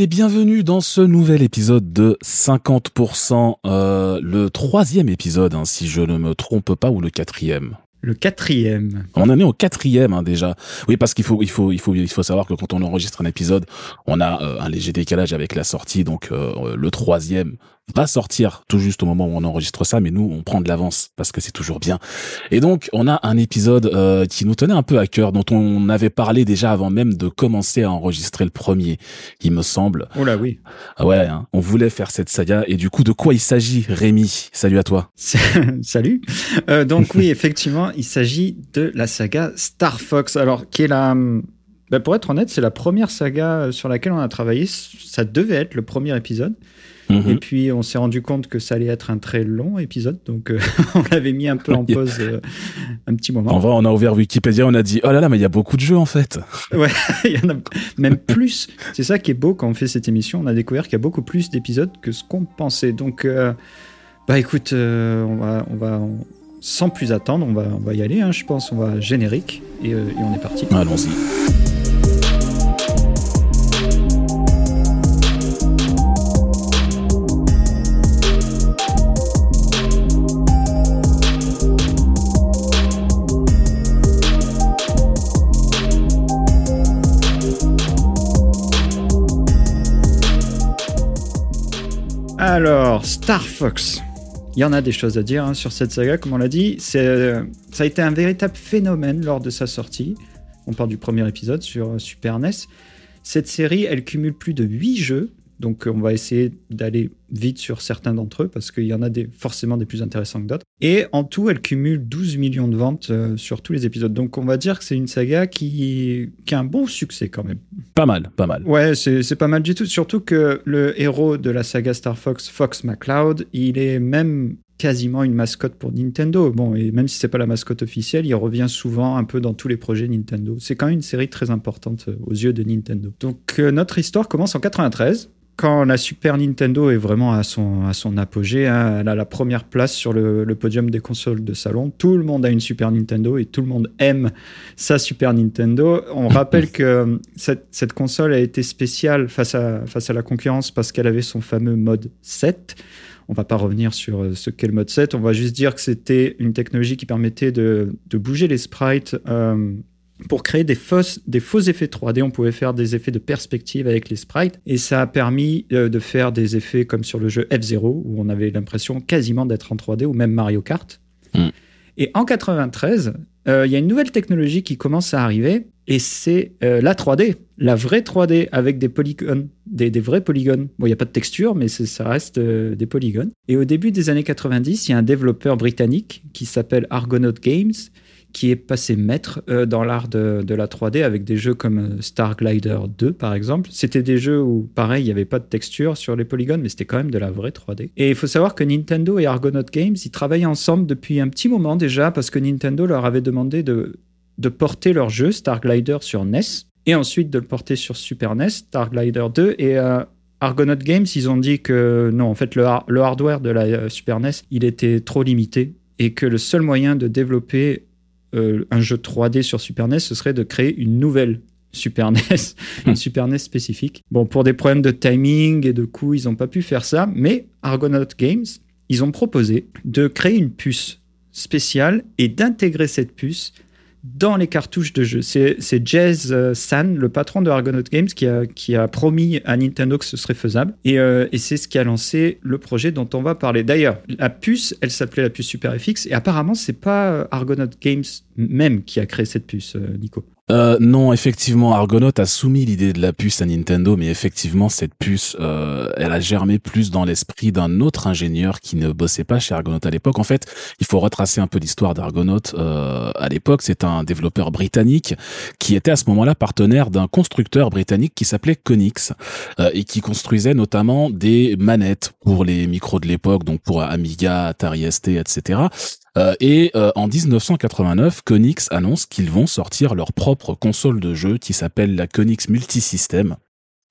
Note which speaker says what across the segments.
Speaker 1: monde et bienvenue dans ce nouvel épisode de 50%, euh, le troisième épisode, hein, si je ne me trompe pas, ou le quatrième.
Speaker 2: Le quatrième.
Speaker 1: On en est au quatrième hein, déjà. Oui, parce qu'il faut, il faut, il faut, il faut savoir que quand on enregistre un épisode, on a euh, un léger décalage avec la sortie. Donc euh, le troisième va sortir tout juste au moment où on enregistre ça, mais nous, on prend de l'avance parce que c'est toujours bien. Et donc, on a un épisode euh, qui nous tenait un peu à cœur, dont on avait parlé déjà avant même de commencer à enregistrer le premier, il me semble.
Speaker 2: Oh là oui.
Speaker 1: Ah ouais, hein, on voulait faire cette saga. Et du coup, de quoi il s'agit, Rémi? Salut à toi.
Speaker 2: Salut. Euh, donc oui, effectivement, il s'agit de la saga Star Fox, alors qui est la... Ben, pour être honnête, c'est la première saga sur laquelle on a travaillé. Ça devait être le premier épisode. Et mhm. puis, on s'est rendu compte que ça allait être un très long épisode. Donc, euh, on l'avait mis un peu en pause euh, un petit moment.
Speaker 1: En vrai, on a ouvert Wikipédia, on a dit Oh là là, mais il y a beaucoup de jeux en fait.
Speaker 2: Ouais, il y en a même plus. C'est ça qui est beau quand on fait cette émission. On a découvert qu'il y a beaucoup plus d'épisodes que ce qu'on pensait. Donc, euh, bah écoute, on va. On va sans plus attendre, on va, on va y aller, hein, je pense. On va générique et, et on est parti.
Speaker 1: Allons-y.
Speaker 2: Alors, Star Fox. Il y en a des choses à dire hein, sur cette saga, comme on l'a dit. Euh, ça a été un véritable phénomène lors de sa sortie. On part du premier épisode sur euh, Super NES. Cette série, elle cumule plus de 8 jeux donc on va essayer d'aller vite sur certains d'entre eux parce qu'il y en a des, forcément des plus intéressants que d'autres. Et en tout, elle cumule 12 millions de ventes euh, sur tous les épisodes. Donc on va dire que c'est une saga qui, qui, a un bon succès quand même.
Speaker 1: Pas mal, pas mal.
Speaker 2: Ouais, c'est pas mal du tout. Surtout que le héros de la saga Star Fox, Fox McCloud, il est même quasiment une mascotte pour Nintendo. Bon, et même si c'est pas la mascotte officielle, il revient souvent un peu dans tous les projets Nintendo. C'est quand même une série très importante euh, aux yeux de Nintendo. Donc euh, notre histoire commence en 93 quand la Super Nintendo est vraiment à son, à son apogée, hein, elle a la première place sur le, podium des consoles de salon. Tout le monde a une Super Nintendo et tout le monde aime sa Super Nintendo. On rappelle que euh, cette, cette console a été spéciale face à, face à la concurrence parce qu'elle avait son fameux mode 7. On va pas revenir sur euh, ce qu'est le mode 7, on va juste dire que c'était une technologie qui permettait de, de bouger les sprites euh, pour créer des, fausses, des faux effets 3D. On pouvait faire des effets de perspective avec les sprites et ça a permis euh, de faire des effets comme sur le jeu F0 où on avait l'impression quasiment d'être en 3D ou même Mario Kart. Hmm. Et en 93, euh, il y a une nouvelle technologie qui commence à arriver et c'est euh, la 3D, la vraie 3D avec des polygones, des, des vrais polygones. Bon, il n'y a pas de texture, mais ça reste des polygones. Et au début des années 90, il y a un développeur britannique qui s'appelle Argonaut Games qui est passé maître euh, dans l'art de, la 3D avec des jeux comme euh, Star Glider 2 par exemple. C'était des jeux où pareil, il n'y avait pas de texture sur les polygones, mais c'était quand même de la vraie 3D. Et il faut savoir que Nintendo et Argonaut Games, ils travaillaient ensemble depuis un petit moment déjà parce que Nintendo leur avait demandé de, de porter leur jeu Star Glider sur NES et ensuite de le porter sur Super NES, Star Glider 2 et euh, Argonaut Games, ils ont dit que non, en fait, le, le hardware de la Super NES, il était trop limité et que le seul moyen de développer euh, un jeu 3D sur Super NES, ce serait de créer une nouvelle Super NES, une Super NES spécifique. Bon, pour des problèmes de timing et de coût, ils n'ont pas pu faire ça, mais Argonaut Games, ils ont proposé de créer une puce spéciale et d'intégrer cette puce dans les cartouches de jeu. C'est Jazz euh, San, le patron de Argonaut Games, qui a, promis à Nintendo que ce serait faisable. Et, euh, et c'est ce qui a lancé le projet dont on va parler. D'ailleurs, la puce, elle s'appelait la puce Super FX, et apparemment, c'est pas euh, Argonaut Games même qui a créé cette puce, Nico.
Speaker 1: Euh, non, effectivement, Argonaut a soumis l'idée de la puce à Nintendo, mais effectivement, cette puce, euh, elle a germé plus dans l'esprit d'un autre ingénieur qui ne bossait pas chez Argonaut à l'époque. En fait, il faut retracer un peu l'histoire d'Argonaut. Euh, à l'époque, c'est un développeur britannique qui était à ce moment-là partenaire d'un constructeur britannique qui s'appelait Konix euh, et qui construisait notamment des manettes pour les micros de l'époque, donc pour Amiga, Atari ST, etc. Euh, et euh, en 1989, Konix annonce qu'ils vont sortir leur propre console de jeu qui s'appelle la Konix Multisystem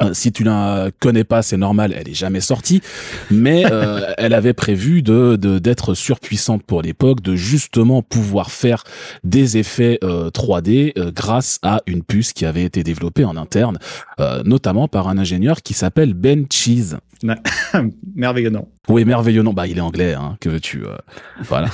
Speaker 1: Euh, si tu la connais pas, c'est normal, elle est jamais sortie, mais euh, elle avait prévu de d'être surpuissante pour l'époque, de justement pouvoir faire des effets 3D euh, grâce à une puce qui avait été développée en interne, notamment par un ingénieur qui s'appelle Ben Cheese.
Speaker 2: merveilleux nom.
Speaker 1: Oui, merveilleux nom. Bah, il est anglais, hein, que veux-tu Voilà.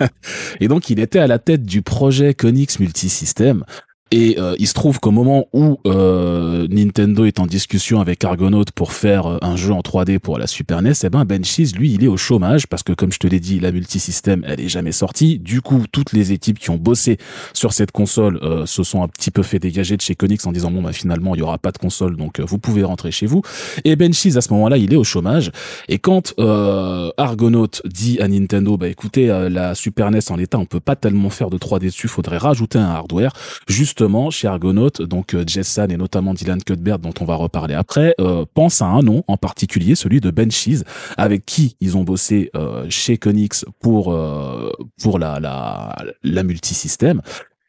Speaker 1: Et donc, il était à la tête du projet Conix Multisystem, et euh, il se trouve qu'au moment où euh, Nintendo est en discussion avec Argonaut pour faire euh, un jeu en 3D pour la Super NES, eh ben Benchies, lui, il est au chômage parce que comme je te l'ai dit, la multisystème, elle est jamais sortie. Du coup, toutes les équipes qui ont bossé sur cette console se sont un petit peu fait dégager de chez Konix en disant bon bah finalement il y aura pas de console donc vous pouvez rentrer chez vous. Et Benchies à ce moment-là, il est au chômage. Et quand Argonaut dit à Nintendo bah écoutez la Super NES en l'état, on peut pas tellement faire de 3D dessus, faudrait rajouter un hardware. Juste chez Argonaut, donc euh, Jessan et notamment Dylan Cuthbert, dont on va reparler après, euh, pense à un nom en particulier, celui de Ben avec qui ils ont bossé euh, chez Konix pour pour la la, la multisystème.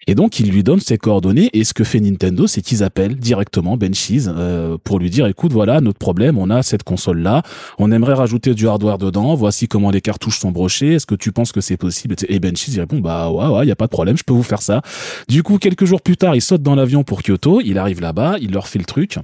Speaker 1: Et donc, il lui donne ses coordonnées. Et ce que fait Nintendo, c'est qu'ils appellent directement Ben euh, pour lui dire, écoute, voilà notre problème, on a cette console-là, on aimerait rajouter du hardware dedans, voici comment les cartouches sont brochées, est-ce que tu penses que c'est possible Et Ben il répond, bah ouais, ouais, y a pas de problème, je peux vous faire ça. Du coup, quelques jours plus tard, il saute dans l'avion pour Kyoto, il arrive là-bas, il leur fait le truc.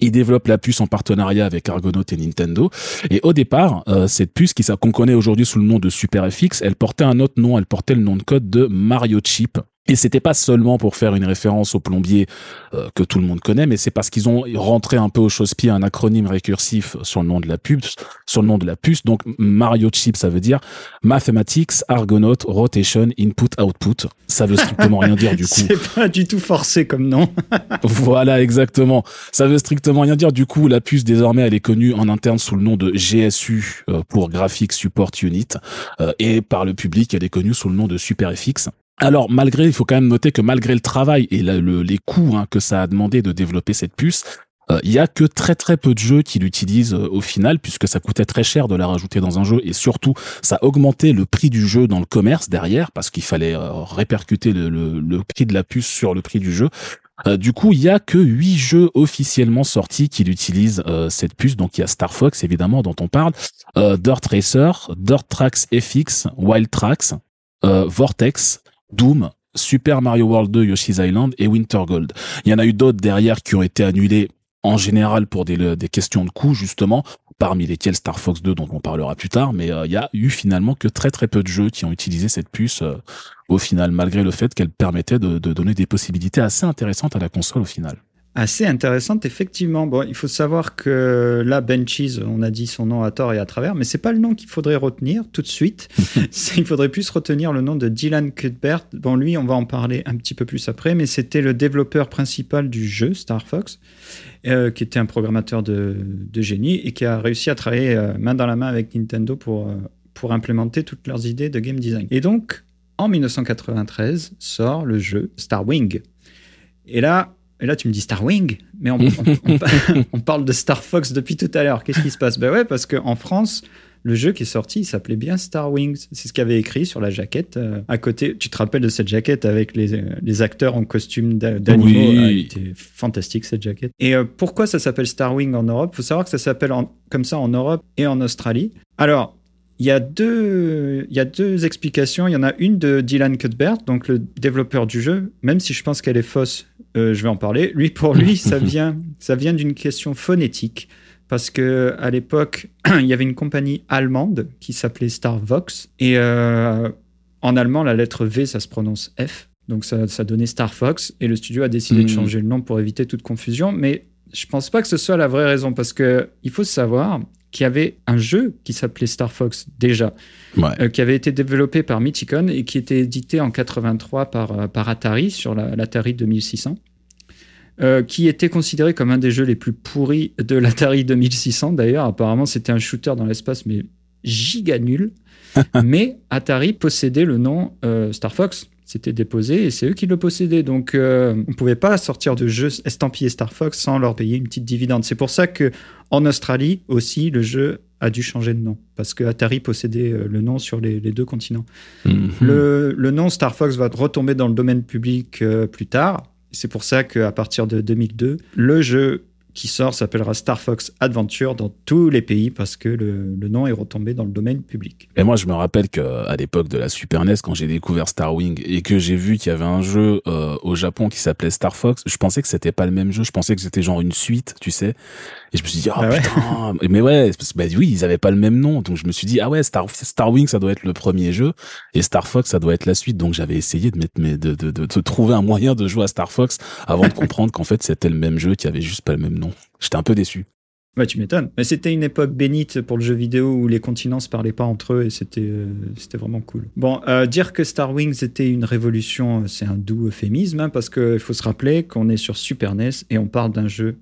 Speaker 1: Il développe la puce en partenariat avec Argonaut et Nintendo. Et au départ, euh, cette puce qu'on connaît aujourd'hui sous le nom de Super FX, elle portait un autre nom, elle portait le nom de code de Mario Chip. Et c'était pas seulement pour faire une référence au plombier euh, que tout le monde connaît, mais c'est parce qu'ils ont rentré un peu au chausse-pied un acronyme récursif sur le nom de la puce, sur le nom de la puce. Donc Mario Chip, ça veut dire Mathematics Argonaut Rotation Input Output. Ça veut strictement rien dire du coup.
Speaker 2: C'est pas du tout forcé comme nom.
Speaker 1: voilà, exactement. Ça veut strictement rien dire. Du coup, la puce désormais, elle est connue en interne sous le nom de GSU euh, pour Graphics Support Unit, euh, et par le public, elle est connue sous le nom de SuperFX. Alors malgré, il faut quand même noter que malgré le travail et les coûts hein, que ça a demandé de développer cette puce, euh, il y a que très très peu de jeux qui l'utilisent euh, au final puisque ça coûtait très cher de la rajouter dans un jeu et surtout ça augmentait le prix du jeu dans le commerce derrière parce qu'il fallait euh, répercuter le, le, prix de la puce sur le prix du jeu. du coup, il y a que huit jeux officiellement sortis qui utilisent cette puce. Donc, il y a Star Fox, évidemment, dont on parle, Dirt Racer, Dirt Tracks FX, Wild Tracks, Vortex, Doom, Super Mario World 2, Yoshi's Island et Winter Gold. Il y en a eu d'autres derrière qui ont été annulés en général pour des, questions de coût justement, parmi lesquels Star Fox 2 dont on parlera plus tard, mais euh, il y a eu finalement que très très peu de jeux qui ont utilisé cette puce euh, au final, malgré le fait qu'elle permettait de donner des possibilités assez intéressantes à la console au final
Speaker 2: assez intéressante, effectivement. Bon, il faut savoir que là, Benchies, on a dit son nom à tort et à travers, mais c'est pas le nom qu'il faudrait retenir tout de suite. il faudrait plus retenir le nom de Dylan Cuthbert. Bon, lui, on va en parler un petit peu plus après, mais c'était le développeur principal du jeu Star Fox, euh, qui était un programmateur de, génie et qui a réussi à travailler euh, main dans la main avec Nintendo pour, euh, pour implémenter toutes leurs idées de game design. Et donc, en 1993, sort le jeu Star Wing. Et là, et là, tu me dis Star Wing, mais on, parle de Star Fox depuis tout à l'heure. Qu'est-ce qui se passe? Ben ouais, parce qu'en France, le jeu qui est sorti, il s'appelait bien Star Wings. C'est ce qu'il avait écrit sur la jaquette euh, à côté. Tu te rappelles de cette jaquette avec les, les acteurs en costume d'animaux? Oui. ah, fantastique cette jaquette. Et euh, pourquoi ça s'appelle Star Wing en Europe? Il faut savoir que ça s'appelle comme ça en Europe et en Australie. Alors, il y, a deux, il y a deux explications. Il y en a une de Dylan Cuthbert, donc le développeur du jeu, même si je pense qu'elle est fausse, euh, je vais en parler. Lui, pour lui, ça vient, ça vient d'une question phonétique. Parce que à l'époque, il y avait une compagnie allemande qui s'appelait Starvox. Et euh, en allemand, la lettre V, ça se prononce F. Donc ça, ça donnait Star Fox. Et le studio a décidé de hmm. changer le nom pour éviter toute confusion. Mais je pense pas que ce soit la vraie raison. Parce que il faut savoir, qui avait un jeu qui s'appelait Star Fox déjà, euh, qui avait été développé par Mythicon et qui était édité en 83 par, euh, par Atari sur l'Atari 2600. Euh, qui était considéré comme un des jeux les plus pourris de l'Atari 2600 d'ailleurs. Apparemment, c'était un shooter dans l'espace, mais giga nul. mais Atari possédait le nom Star Fox c'était déposé et c'est eux qui le possédaient. Donc, euh, on ne pouvait pas sortir de jeu estampillé Star Fox sans leur payer une petite dividende. C'est pour ça que en Australie aussi, le jeu a dû changer de nom parce que Atari possédait euh, le nom sur les, deux continents. Mhm. Le, nom Star Fox va retomber dans le domaine public euh, plus tard. C'est pour ça qu'à partir de 2002, le jeu qui sort s'appellera Star Fox Adventure dans tous les pays parce que le, le, nom est retombé dans le domaine public.
Speaker 1: Et moi, je me rappelle qu'à l'époque de la Super NES, quand j'ai découvert Star Wing et que j'ai vu qu'il y avait un jeu euh, au Japon qui s'appelait Star Fox, je pensais que c'était pas le même jeu. Je pensais que c'était genre une suite, tu sais. Et je me suis dit, oh putain, mais ouais, bah oui, ils avaient pas le même nom. Donc je me suis dit, ah ouais, Star, Star Wing, ça doit être le premier jeu. Et Star Fox, ça doit être la suite. Donc j'avais essayé de mettre, de, de, de, de, trouver un moyen de jouer à Star Fox avant de comprendre qu'en fait c'était le même jeu qui avait juste pas le même nom. J'étais un peu déçu.
Speaker 2: Ouais, tu m'étonnes. Mais c'était une époque bénite pour le jeu vidéo où les continents se parlaient pas entre eux et c'était euh, c'était vraiment cool. Bon, euh, dire que Star Wings était une révolution, c'est un doux euphémisme hein, parce qu'il faut se rappeler qu'on est sur Super NES et on parle d'un jeu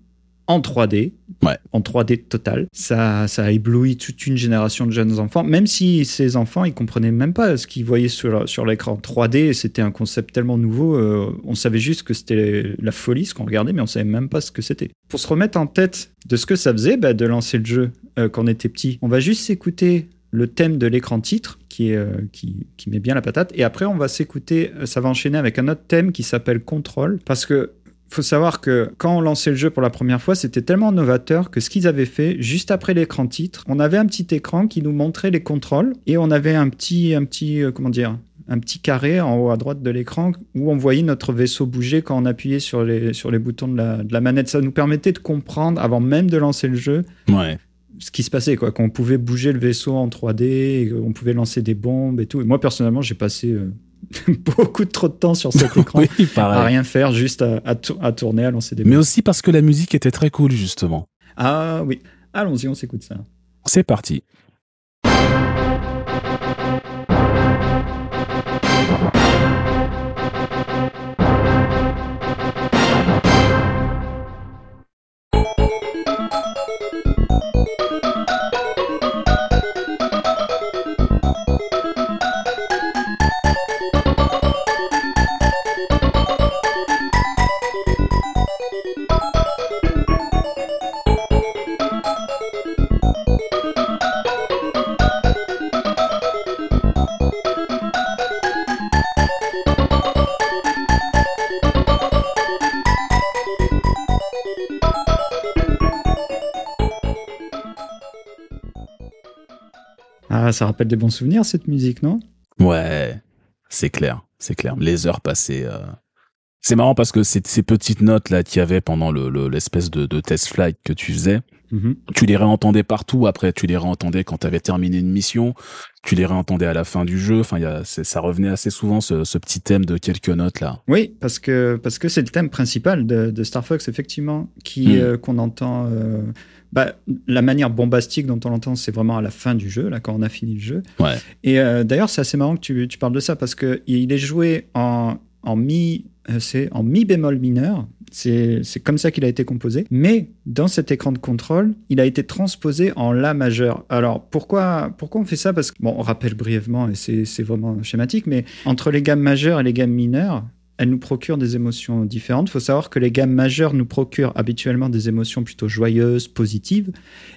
Speaker 2: en 3D,
Speaker 1: ouais.
Speaker 2: en 3D total. Ça, ça a ébloui toute une génération de jeunes enfants, même si ces enfants, ils comprenaient même pas ce qu'ils voyaient sur, sur l'écran 3D. C'était un concept tellement nouveau. Euh, on savait juste que c'était la folie ce qu'on regardait, mais on savait même pas ce que c'était. Pour se remettre en tête de ce que ça faisait, bah, de lancer le jeu euh, quand on était petit, on va juste s'écouter le thème de l'écran titre qui, est, euh, qui, qui, met bien la patate. Et après, on va s'écouter, ça va enchaîner avec un autre thème qui s'appelle Control. Parce que faut savoir que quand on lançait le jeu pour la première fois, c'était tellement novateur que ce qu'ils avaient fait, juste après l'écran titre, on avait un petit écran qui nous montrait les contrôles et on avait un petit, un petit, euh, comment dire, un petit carré en haut à droite de l'écran où on voyait notre vaisseau bouger quand on appuyait sur les, sur les boutons de la, de la manette. Ça nous permettait de comprendre, avant même de lancer le jeu,
Speaker 1: ouais
Speaker 2: ce qui se passait, quoi, qu'on pouvait bouger le vaisseau en 3D, on pouvait lancer des bombes et tout. Et moi, personnellement, j'ai passé euh, beaucoup trop de temps sur cet écran à rien faire, juste à, à, tourner, à lancer des
Speaker 1: Mais aussi parce que la musique était très cool, justement.
Speaker 2: Ah oui. Allons-y, on s'écoute ça.
Speaker 1: C'est parti.
Speaker 2: Ça rappelle des bons souvenirs, cette musique, non?
Speaker 1: Ouais, c'est clair, c'est clair. Les heures passées. Euh, c'est marrant parce que ces, ces petites notes là qu'il y avait pendant l'espèce le, de, test flight que tu faisais, mm-hmm. tu les réentendais partout. Après, tu les réentendais quand tu avais terminé une mission, tu les réentendais à la fin du jeu. Enfin, y a, ça revenait assez souvent ce, ce, petit thème de quelques notes là.
Speaker 2: Oui, parce que parce que c'est le thème principal de, de, Star Fox effectivement, qui mm. euh, qu'on entend. Euh, bah, la manière bombastique dont on l'entend, c'est vraiment à la fin du jeu, là, quand on a fini le jeu.
Speaker 1: Ouais.
Speaker 2: Et euh, d'ailleurs, c'est assez marrant que tu, tu, parles de ça parce que il est joué en, en mi, euh, c'est en mi bémol mineur. C'est comme ça qu'il a été composé. Mais dans cet écran de contrôle, il a été transposé en La majeur. Alors pourquoi, pourquoi on fait ça? Parce que, bon, on rappelle brièvement, et c'est vraiment schématique, mais entre les gammes majeures et les gammes mineures, elles nous procurent des émotions différentes. Il faut savoir que les gammes majeures nous procurent habituellement des émotions plutôt joyeuses, positives,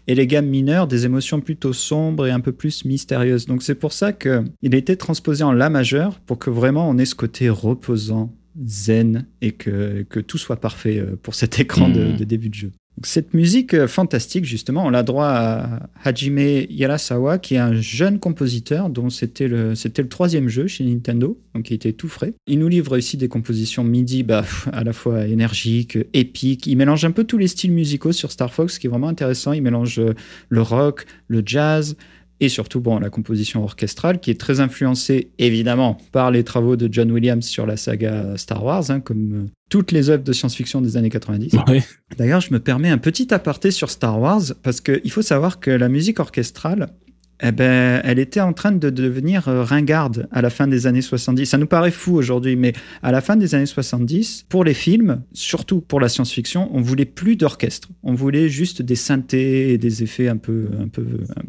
Speaker 2: et les gammes mineures des émotions plutôt sombres et un peu plus mystérieuses. Donc c'est pour ça qu'il a été transposé en La majeur pour que vraiment on ait ce côté reposant, zen, et que, que tout soit parfait euh, pour cet écran de mmh. début de jeu. Cette musique euh, fantastique, justement, on l'a droit à Hajime Yarasawa, qui est un jeune compositeur dont c'était le, troisième jeu chez Nintendo, donc il était tout frais. Il nous livre ici des compositions MIDI bah, à la fois énergiques, épiques. Il mélange un peu tous les styles musicaux sur Star Fox, ce qui est vraiment intéressant. Il mélange euh, le rock, le jazz, et surtout bon, la composition orchestrale qui est très influencée évidemment par les travaux de John Williams sur la saga Star Wars, hein, comme euh, toutes les œuvres de science-fiction des années 90. D'ailleurs, je me permets un petit aparté sur Star Wars parce qu'il faut savoir que la musique orchestrale, eh ben, elle était en train de devenir euh, ringarde à la fin des années 70. Ça nous paraît fou aujourd'hui, mais à la fin des années 70, pour les films, surtout pour la science-fiction, on voulait plus d'orchestre. On voulait juste des synthés et des effets un peu, un peu.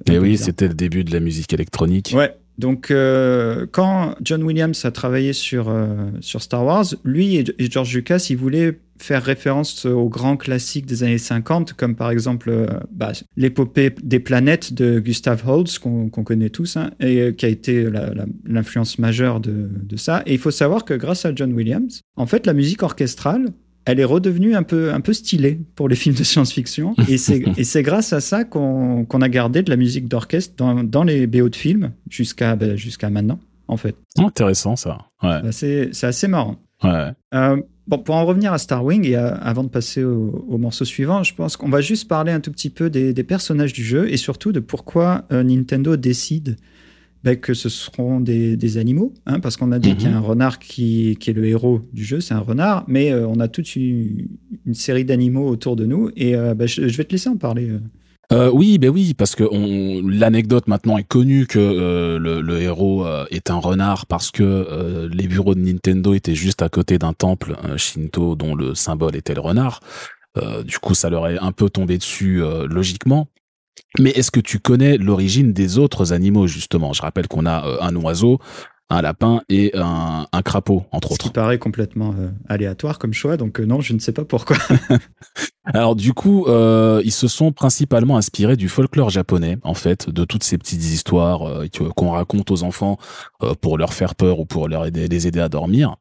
Speaker 1: et oui, c'était le début de la musique électronique.
Speaker 2: Ouais. Donc, euh, quand John Williams a travaillé sur, euh, sur Star Wars, lui et, George Lucas, ils voulaient faire référence aux grands classiques des années 50, comme par exemple euh, bah, l'épopée des planètes de Gustav Holst, qu'on connaît tous, hein, et qui a été l'influence majeure de, de, ça. Et il faut savoir que grâce à John Williams, en fait, la musique orchestrale, elle est redevenue un peu, un peu stylée pour les films de science-fiction. Et c'est grâce à ça qu'on a gardé de la musique d'orchestre dans, dans, les BO de films jusqu'à jusqu'à maintenant, en fait.
Speaker 1: Intéressant, ça. Ouais.
Speaker 2: C'est assez marrant.
Speaker 1: Ouais.
Speaker 2: Euh, bon, pour en revenir à Star Wing et avant de passer au, morceau suivant, je pense qu'on va juste parler un tout petit peu des, des, personnages du jeu et surtout de pourquoi euh, Nintendo décide ben, que ce seront des, des animaux, hein, parce qu'on a dit qu'il y a mhm. un renard qui, qui, est le héros du jeu, c'est un renard, mais euh, on a toute une, une série d'animaux autour de nous, et ben, je, vais te laisser en parler.
Speaker 1: Euh, oui, ben oui, parce que l'anecdote maintenant est connue que euh, le, le, héros euh, est un renard parce que euh, les bureaux de Nintendo étaient juste à côté d'un temple shinto dont le symbole était le renard. du coup, ça leur est un peu tombé dessus logiquement. Mais est-ce que tu connais l'origine des autres animaux justement? Je rappelle qu'on a un oiseau, un lapin et un, un crapaud, entre autres.
Speaker 2: Ce qui paraît complètement euh, aléatoire comme choix, donc euh, non, je ne sais pas pourquoi.
Speaker 1: Alors du coup, euh, ils se sont principalement inspirés du folklore japonais, en fait, de toutes ces petites histoires qu'on raconte aux enfants pour leur faire peur ou pour leur aider, les aider à dormir.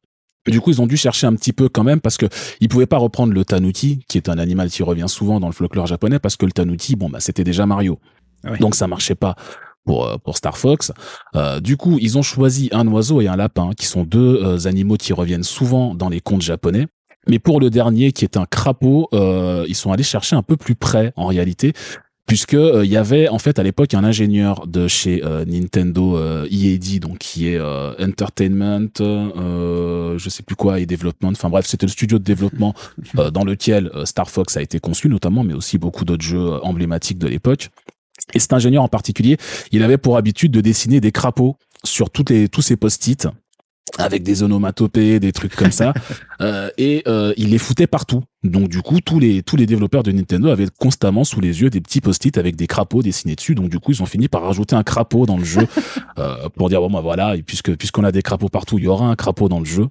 Speaker 1: Du coup, ils ont dû chercher un petit peu quand même parce que ils pouvaient pas reprendre le tanuki, qui est un animal qui revient souvent dans le folklore japonais, parce que le tanuki, bon bah c'était déjà Mario, donc ça marchait pas pour, euh, pour Star Fox. Euh, du coup, ils ont choisi un oiseau et un lapin, qui sont deux euh, animaux qui reviennent souvent dans les contes japonais. Mais pour le dernier, qui est un crapaud, ils sont allés chercher un peu plus près, en réalité, puisque il y avait en fait à l'époque un ingénieur de chez Nintendo EAD donc qui est Entertainment euh, je sais plus quoi et Development enfin bref c'était le studio de développement dans lequel Star Fox a été conçu notamment mais aussi beaucoup d'autres jeux emblématiques de l'époque et cet ingénieur en particulier, il avait pour habitude de dessiner des crapauds sur toutes les, tous ces post-it avec des onomatopées, des trucs comme ça, euh, et euh, il les foutait partout. Donc du coup, tous les tous les développeurs de Nintendo avaient constamment sous les yeux des petits post-it avec des crapauds dessinés dessus. Donc du coup, ils ont fini par rajouter un crapaud dans le jeu euh, pour dire bon bah voilà, et puisque puisqu'on a des crapauds partout, il y aura un crapaud dans le jeu.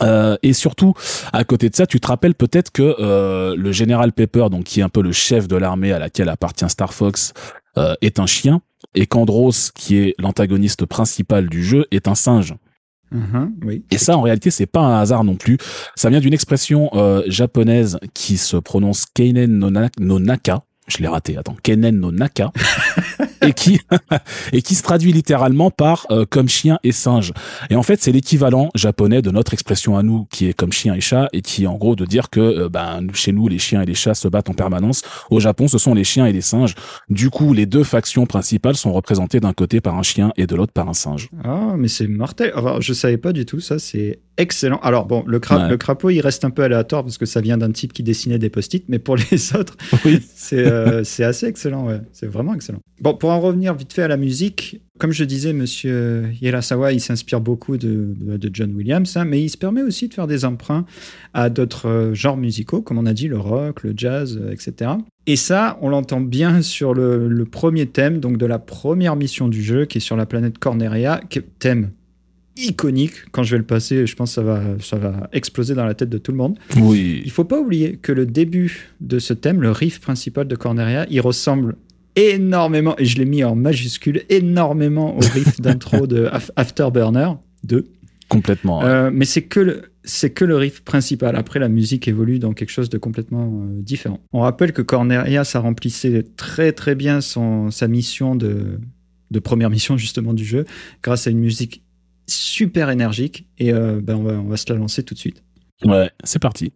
Speaker 1: Euh, et surtout, à côté de ça, tu te rappelles peut-être que euh, le général Pepper, donc qui est un peu le chef de l'armée à laquelle appartient Star Fox, euh, est un chien, et qu'Andros, qui est l'antagoniste principal du jeu, est un singe.
Speaker 2: Mm-hmm, oui.
Speaker 1: Et ça, en réalité, c'est pas un hasard non plus. Ça vient d'une expression japonaise qui se prononce Keinen no Naka, je l'ai raté, attends, Kenen no Naka, et qui et qui se traduit littéralement par euh, comme chien et singe. Et en fait, c'est l'équivalent japonais de notre expression à nous, qui est comme chien et chat, et qui est en gros de dire que euh, ben chez nous les chiens et les chats se battent en permanence. Au Japon, ce sont les chiens et les singes. Du coup, les deux factions principales sont représentées d'un côté par un chien et de l'autre par un singe.
Speaker 2: Ah, mais c'est mortel. Alors, je savais pas du tout ça. C'est excellent. Alors bon, le, le crapaud, il reste un peu aléatoire parce que ça vient d'un type qui dessinait des post-it, mais pour les autres, oui. c'est euh, c'est assez excellent. Ouais. C'est vraiment excellent. Bon, pour en revenir vite fait à la musique, comme je disais, Monsieur Hirasawa, il s'inspire beaucoup de, de, John Williams, hein, mais il se permet aussi de faire des emprunts à d'autres euh, genres musicaux, comme on a dit, le rock, le jazz, euh, etc. Et ça, on l'entend bien sur le, le, premier thème, donc de la première mission du jeu, qui est sur la planète Corneria, thème iconique. Quand je vais le passer, je pense que ça va, ça va exploser dans la tête de tout le monde.
Speaker 1: Oui.
Speaker 2: Il faut pas oublier que le début de ce thème, le riff principal de Corneria, il ressemble énormément, et je l'ai mis en majuscule, énormément au riff d'intro de Afterburner 2.
Speaker 1: Complètement.
Speaker 2: Euh, mais c'est que le, c'est que le riff principal. Après, la musique évolue dans quelque chose de complètement euh, différent. On rappelle que Corneria, ça remplissait très très bien son, sa mission de, de première mission justement du jeu, grâce à une musique super énergique et euh, ben on, va, on va se la lancer tout de suite.
Speaker 1: Ouais, c'est parti.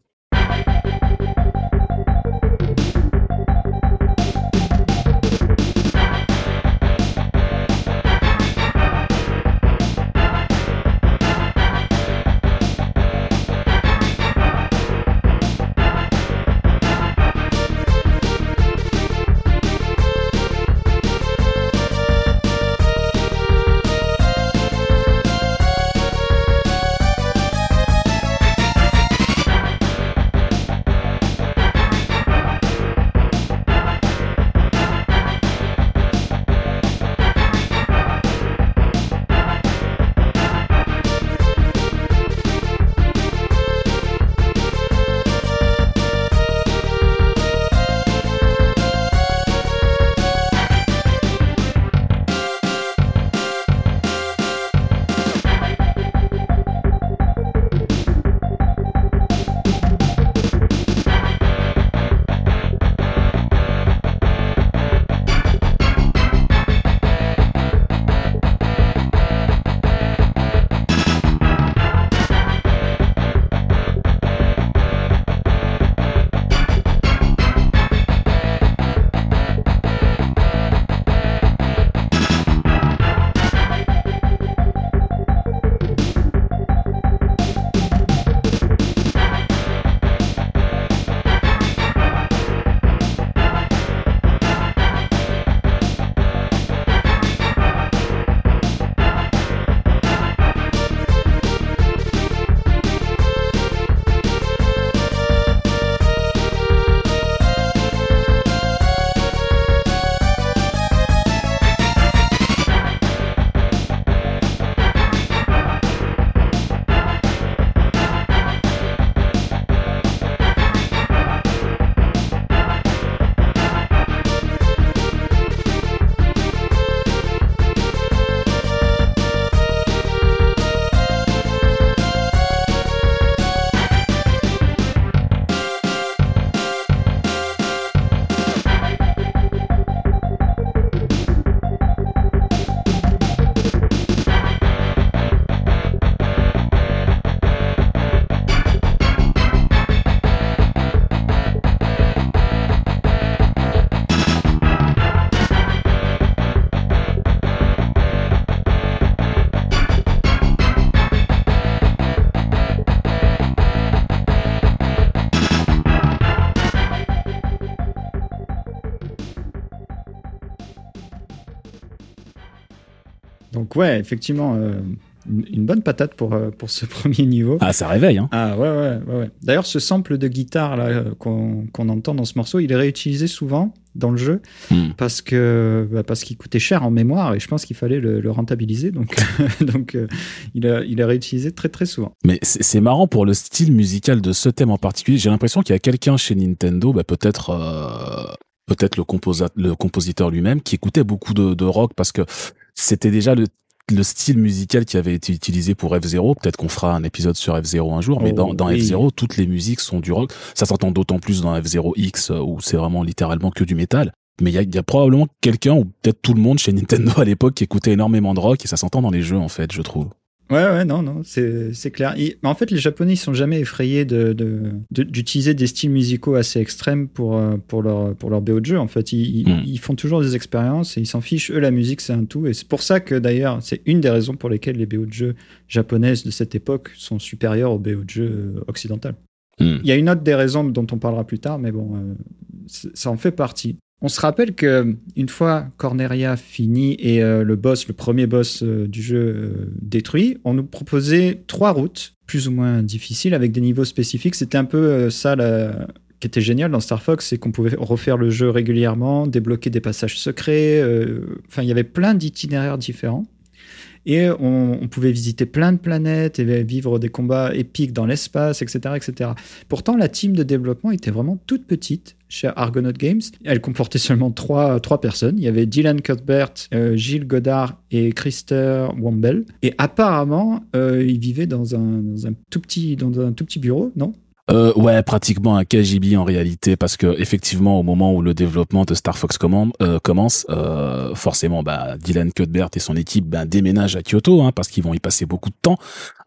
Speaker 2: Donc ouais, effectivement, une bonne patate pour, pour ce premier niveau.
Speaker 1: Ah, ça réveille, hein
Speaker 2: Ah ouais, ouais, ouais. D'ailleurs, ce sample de guitare là qu'on entend dans ce morceau, il est réutilisé souvent dans le jeu hmm. parce que bah, parce qu'il coûtait cher en mémoire et je pense qu'il fallait le, rentabiliser donc donc il, a, il est réutilisé très très souvent.
Speaker 1: Mais c'est marrant pour le style musical de ce thème en particulier. J'ai l'impression qu'il y a quelqu'un chez Nintendo, bah, peut-être peut-être le, le compositeur lui-même, qui écoutait beaucoup de, rock parce que c'était déjà le, style musical qui avait été utilisé pour F0. Peut-être qu'on fera un épisode sur F0 un jour, mais dans, oh, F0, toutes les musiques sont du rock. Ça s'entend d'autant plus dans F0X où c'est vraiment littéralement que du métal. Mais il y a, y a, probablement quelqu'un ou peut-être tout le monde chez Nintendo à l'époque qui écoutait énormément de rock et ça s'entend dans les jeux en fait, je trouve.
Speaker 2: Ouais, ouais, non, non, c'est clair. mais en fait, les Japonais, ils sont jamais effrayés d'utiliser de, des styles musicaux assez extrêmes pour, euh, pour, leur, pour leur BO de jeu. En fait, ils, hmm. ils font toujours des expériences et ils s'en fichent. Eux, la musique, c'est un tout. Et c'est pour ça que, d'ailleurs, c'est une des raisons pour lesquelles les BO de jeu japonaises de cette époque sont supérieures aux BO de jeu euh, occidentales. Hmm. Il y a une autre des raisons dont on parlera plus tard, mais bon, euh, ça en fait partie. On se rappelle que une fois Corneria fini et euh, le boss, le premier boss euh, du jeu euh, détruit, on nous proposait trois routes plus ou moins difficiles avec des niveaux spécifiques. C'était un peu ça qui était génial dans Star Fox, c'est qu'on pouvait refaire le jeu régulièrement, débloquer des passages secrets. Enfin, il y avait plein d'itinéraires différents. Et on, pouvait visiter plein de planètes et vivre des combats épiques dans l'espace, etc., etc. Pourtant, la team de développement était vraiment toute petite chez Argonaut Games. Elle comportait seulement trois, trois personnes. Il y avait Dylan Cuthbert, euh, Gilles Godard et Christer Wambel. Et apparemment, euh, ils vivaient dans un, dans un, tout petit, dans un tout petit bureau, non?
Speaker 1: Euh, ouais, pratiquement un KGB en réalité, parce que effectivement, au moment où le développement de Star Fox euh, commence, euh, forcément, bah, Dylan Cuthbert et son équipe bah, déménagent à Kyoto, hein, parce qu'ils vont y passer beaucoup de temps,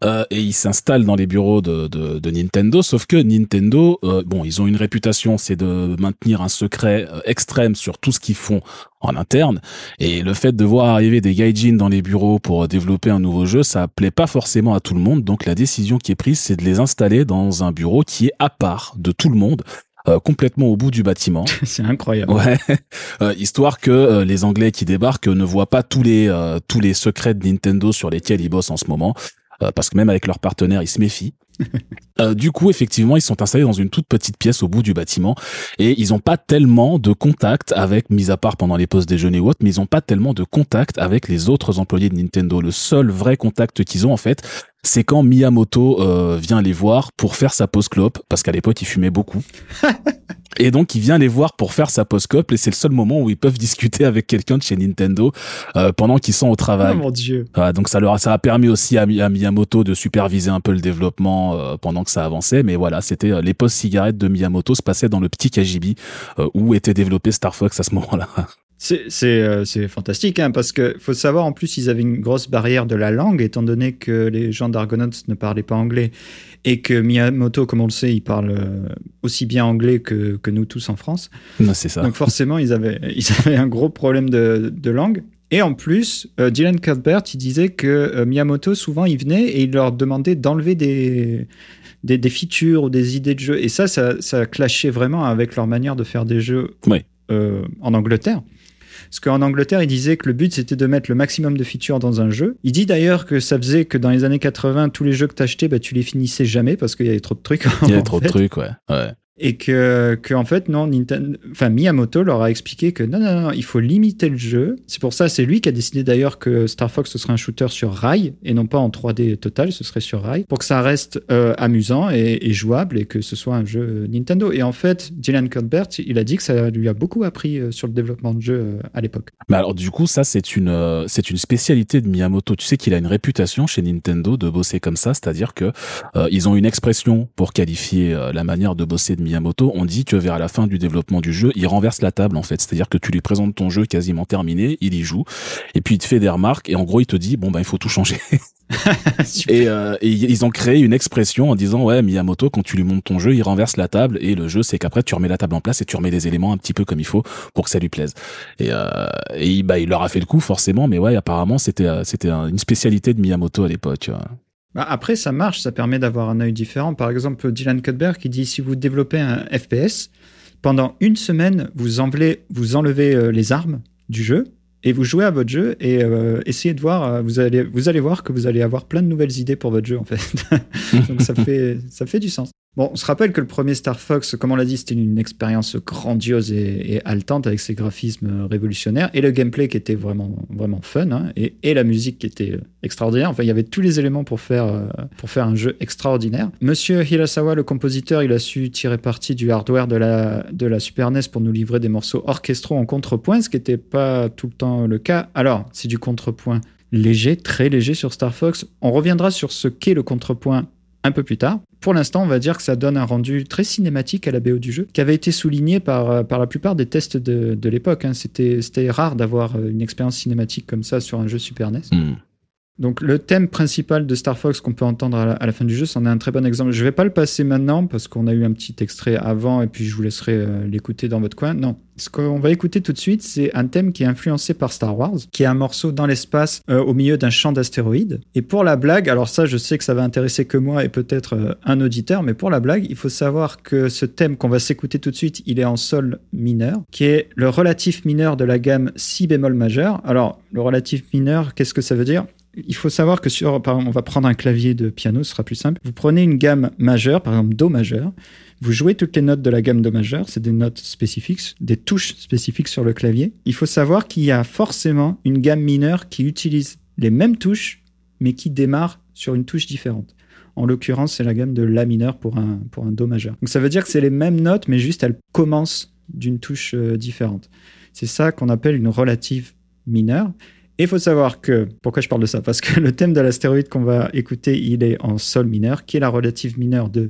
Speaker 1: euh, et ils s'installent dans les bureaux de, de, de, Nintendo. Sauf que Nintendo, euh, bon, ils ont une réputation, c'est de maintenir un secret extrême sur tout ce qu'ils font en interne. Et le fait de voir arriver des gaijin dans les bureaux pour développer un nouveau jeu, ça plaît pas forcément à tout le monde. Donc la décision qui est prise, c'est de les installer dans un bureau qui est à part de tout le monde. Euh, complètement au bout du bâtiment.
Speaker 2: c'est incroyable.
Speaker 1: Ouais, euh, histoire que euh, les Anglais qui débarquent ne voient pas tous les tous les secrets de Nintendo sur lesquels ils bossent en ce moment, parce que même avec leurs partenaires, ils se méfient. Euh, du coup, effectivement, ils sont installés dans une toute petite pièce au bout du bâtiment et ils n'ont pas tellement de contact avec, mis à part pendant les pauses déjeuner ou autre, mais ils n'ont pas tellement de contact avec les autres employés de Nintendo. Le seul vrai contact qu'ils ont, en fait, c'est quand Miyamoto euh, vient les voir pour faire sa pause clope, parce qu'à l'époque, il fumait beaucoup. Et donc, il vient les voir pour faire sa pause clope, et c'est le seul moment où ils peuvent discuter avec quelqu'un de chez Nintendo euh, pendant qu'ils sont au travail.
Speaker 2: Oh mon dieu.
Speaker 1: donc ça leur ça a permis aussi à, Miyamoto de superviser un peu le développement euh, pendant que ça avançait, mais voilà, c'était euh, les pauses cigarettes de Miyamoto se passaient dans le petit KGB où était développé Star Fox à ce moment-là.
Speaker 2: C'est fantastique, hein, parce que faut savoir, en plus, ils avaient une grosse barrière de la langue, étant donné que les gens d'Argonauts ne parlaient pas anglais, et que Miyamoto, comme on le sait, il parle euh, aussi bien anglais que, que nous tous en France.
Speaker 1: C'est ça.
Speaker 2: Donc forcément, ils avaient, ils avaient un gros problème de, de langue. Et en plus, euh, Dylan Cuthbert, il disait que euh, Miyamoto, souvent, il venait et il leur demandait d'enlever des, des, des, features ou des idées de jeu. Et ça, ça, ça clashait vraiment avec leur manière de faire des jeux en Angleterre. Parce qu'en Angleterre, il disait que le but, c'était de mettre le maximum de features dans un jeu. Il dit d'ailleurs que ça faisait que dans les années 80, tous les jeux que t'achetais, bah, tu les finissais jamais parce qu'il y avait trop de trucs.
Speaker 1: Il y avait trop de trucs, ouais. ouais
Speaker 2: et que, que en fait non Nintendo enfin Miyamoto leur a expliqué que non, non non il faut limiter le jeu. C'est pour ça c'est lui qui a décidé d'ailleurs que Star Fox ce serait un shooter sur rail et non pas en 3D total ce serait sur rail pour que ça reste euh, amusant et, et, jouable et que ce soit un jeu Nintendo. Et en fait Dylan Cuthbert il a dit que ça lui a beaucoup appris euh, sur le développement de jeu euh, à l'époque.
Speaker 1: Mais alors du coup ça c'est une c'est une spécialité de Miyamoto. Tu sais qu'il a une réputation chez Nintendo de bosser comme ça c'est-à-dire que ils ont une expression pour qualifier la manière de bosser de Miyamoto, on dit que vers la fin du développement du jeu, il renverse la table en fait. C'est-à-dire que tu lui présentes ton jeu quasiment terminé, il y joue, et puis il te fait des remarques, et en gros il te dit bon ben il faut tout changer. Euh, et, ils ont créé une expression en disant ouais Miyamoto quand tu lui montes ton jeu il renverse la table et le jeu c'est qu'après tu remets la table en place et tu remets les éléments un petit peu comme il faut pour que ça lui plaise et, euh, et bah, il leur a fait le coup forcément mais ouais apparemment c'était euh, c'était une spécialité de Miyamoto à l'époque
Speaker 2: bah, après, ça marche, ça permet d'avoir un œil différent. Par exemple, Dylan Cuthbert qui dit si vous développez un FPS, pendant une semaine, vous enlevez, vous enlevez euh, les armes du jeu et vous jouez à votre jeu et euh, essayez de voir. euh, vous allez, vous allez voir que vous allez avoir plein de nouvelles idées pour votre jeu en fait. Donc ça fait, ça fait du sens. Bon, on se rappelle que le premier Star Fox, comme on l'a dit, c'était une expérience grandiose et, et haletante avec ses graphismes révolutionnaires et le gameplay qui était vraiment, vraiment fun hein, et, la musique qui était euh, extraordinaire. Enfin, il y avait tous les éléments pour faire, euh, pour faire un jeu extraordinaire. Monsieur Hirasawa, le compositeur, il a su tirer parti du hardware de la, de la Super NES pour nous livrer des morceaux orchestraux en contrepoint, ce qui n'était pas tout le temps le cas. Alors, c'est du contrepoint léger, très léger sur Star Fox. On reviendra sur ce qu'est le contrepoint un peu plus tard. Pour l'instant, on va dire que ça donne un rendu très cinématique à la BO du jeu, qui avait été souligné par, euh, par la plupart des tests de, de l'époque. hein. C'était rare d'avoir euh, une expérience cinématique comme ça sur un jeu Super NES.
Speaker 1: Hmm.
Speaker 2: Donc le thème principal de Star Fox qu'on peut entendre à la, fin du jeu, c'en est un très bon exemple. Je vais pas le passer maintenant parce qu'on a eu un petit extrait avant et puis je vous laisserai euh, l'écouter dans votre coin. Non, ce qu'on va écouter tout de suite, c'est un thème qui est influencé par Star Wars, qui est un morceau dans l'espace euh, au milieu d'un champ d'astéroïdes. Et pour la blague, alors ça je sais que ça va intéresser que moi et peut-être euh, un auditeur, mais pour la blague, il faut savoir que ce thème qu'on va s'écouter tout de suite, il est en sol mineur, qui est le relatif mineur de la gamme si bémol majeur. Alors le relatif mineur, qu'est-ce que ça veut dire? Il faut savoir que sur, on va prendre un clavier de piano, ce sera plus simple. Vous prenez une gamme majeure, par exemple Do majeur, vous jouez toutes les notes de la gamme Do majeur, c'est des notes spécifiques, des touches spécifiques sur le clavier. Il faut savoir qu'il y a forcément une gamme mineure qui utilise les mêmes touches, mais qui démarre sur une touche différente. En l'occurrence, c'est la gamme de La mineur pour un, pour un Do majeur. Donc ça veut dire que c'est les mêmes notes, mais juste elles commencent d'une touche euh, différente. C'est ça qu'on appelle une relative mineure. Et il faut savoir que, pourquoi je parle de ça? Parce que le thème de l'astéroïde qu'on va écouter, il est en sol mineur, qui est la relative mineure de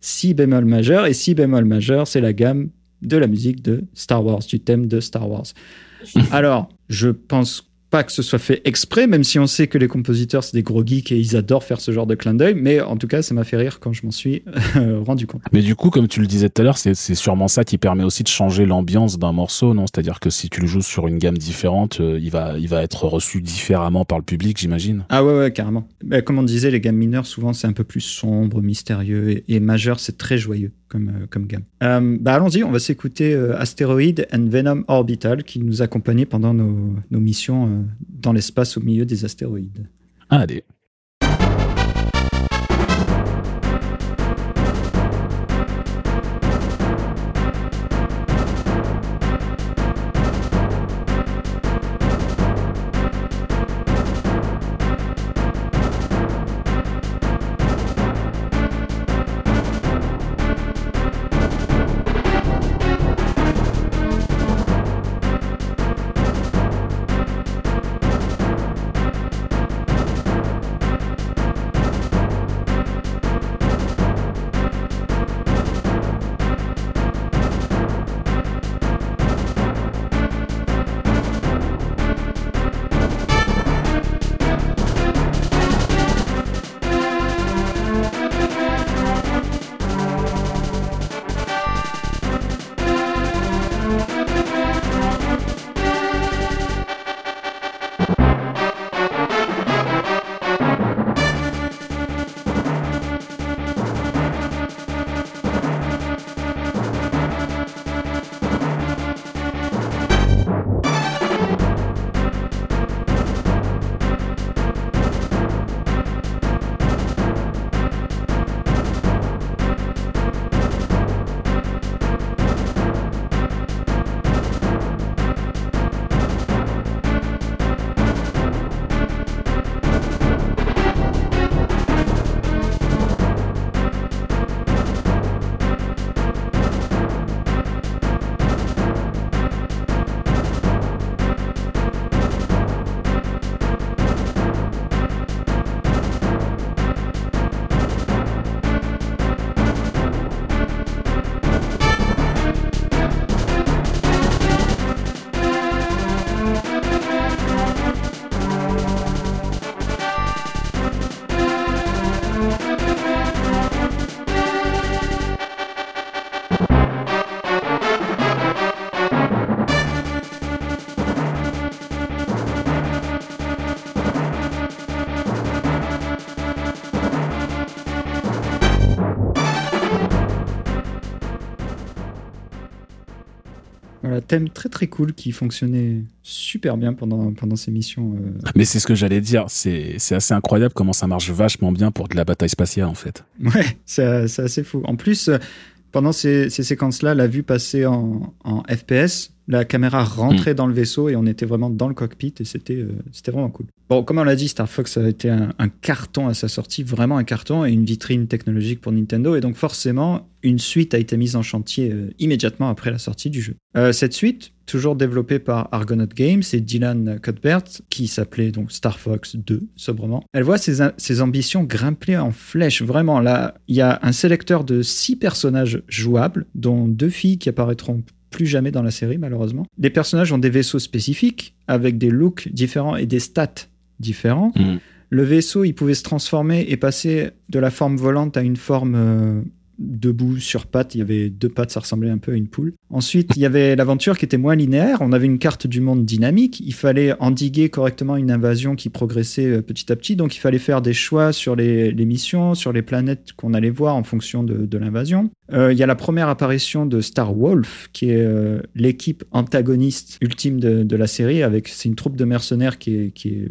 Speaker 2: si bémol majeur. Et si bémol majeur, c'est la gamme de la musique de Star Wars, du thème de Star Wars. Alors, je pense pas que ce soit fait exprès, même si on sait que les compositeurs, c'est des gros geeks et ils adorent faire ce genre de clin d'œil, mais en tout cas, ça m'a fait rire quand je m'en suis euh, rendu compte.
Speaker 1: Mais du coup, comme tu le disais tout à l'heure, c'est c'est sûrement ça qui permet aussi de changer l'ambiance d'un morceau, non? C'est-à-dire que si tu le joues sur une gamme différente, euh, il va, il va être reçu différemment par le public, j'imagine.
Speaker 2: Ah ouais, ouais, carrément. Bah, comme on disait, les gammes mineures, souvent, c'est un peu plus sombre, mystérieux, et, et majeur, c'est très joyeux comme, euh, comme gamme. Euh, bah, allons-y, on va s'écouter euh, Asteroid and Venom Orbital, qui nous accompagnait pendant nos, nos missions dans l'espace au milieu des astéroïdes.
Speaker 1: Allez.
Speaker 2: Thème très très cool qui fonctionnait super bien pendant, pendant ces missions. Euh.
Speaker 1: Mais c'est ce que j'allais dire, c'est assez incroyable comment ça marche vachement bien pour de la bataille spatiale en fait.
Speaker 2: Ouais, c'est assez fou. En plus, euh, pendant ces, ces séquences-là, la vue passait en, en FPS, la caméra rentrait mm. dans le vaisseau et on était vraiment dans le cockpit et c'était euh, c'était vraiment cool. Bon, comme on l'a dit, Star Fox a été un, carton à sa sortie, vraiment un carton et une vitrine technologique pour Nintendo et donc forcément une suite a été mise en chantier euh, immédiatement après la sortie du jeu. Euh, cette suite, toujours développée par Argonaut Games et Dylan Cuthbert, qui s'appelait donc Star Fox 2 sobrement. Elle voit ses, ses ambitions grimper en flèche. Vraiment, là, il y a un sélecteur de six personnages jouables, dont deux filles qui apparaîtront plus jamais dans la série, malheureusement. Les personnages ont des vaisseaux spécifiques, avec des looks différents et des stats différents. Mm. Le vaisseau, il pouvait se transformer et passer de la forme volante à une forme euh, debout sur pattes. Il y avait deux pattes, ça ressemblait un peu à une poule. Ensuite, il y avait l'aventure qui était moins linéaire. On avait une carte du monde dynamique. Il fallait endiguer correctement une invasion qui progressait euh, petit à petit. Donc, il fallait faire des choix sur les, missions, sur les planètes qu'on allait voir en fonction de, l'invasion. Euh, il y a la première apparition de Star Wolf, qui est euh, l'équipe antagoniste ultime de, la série. Avec c'est une troupe de mercenaires qui est,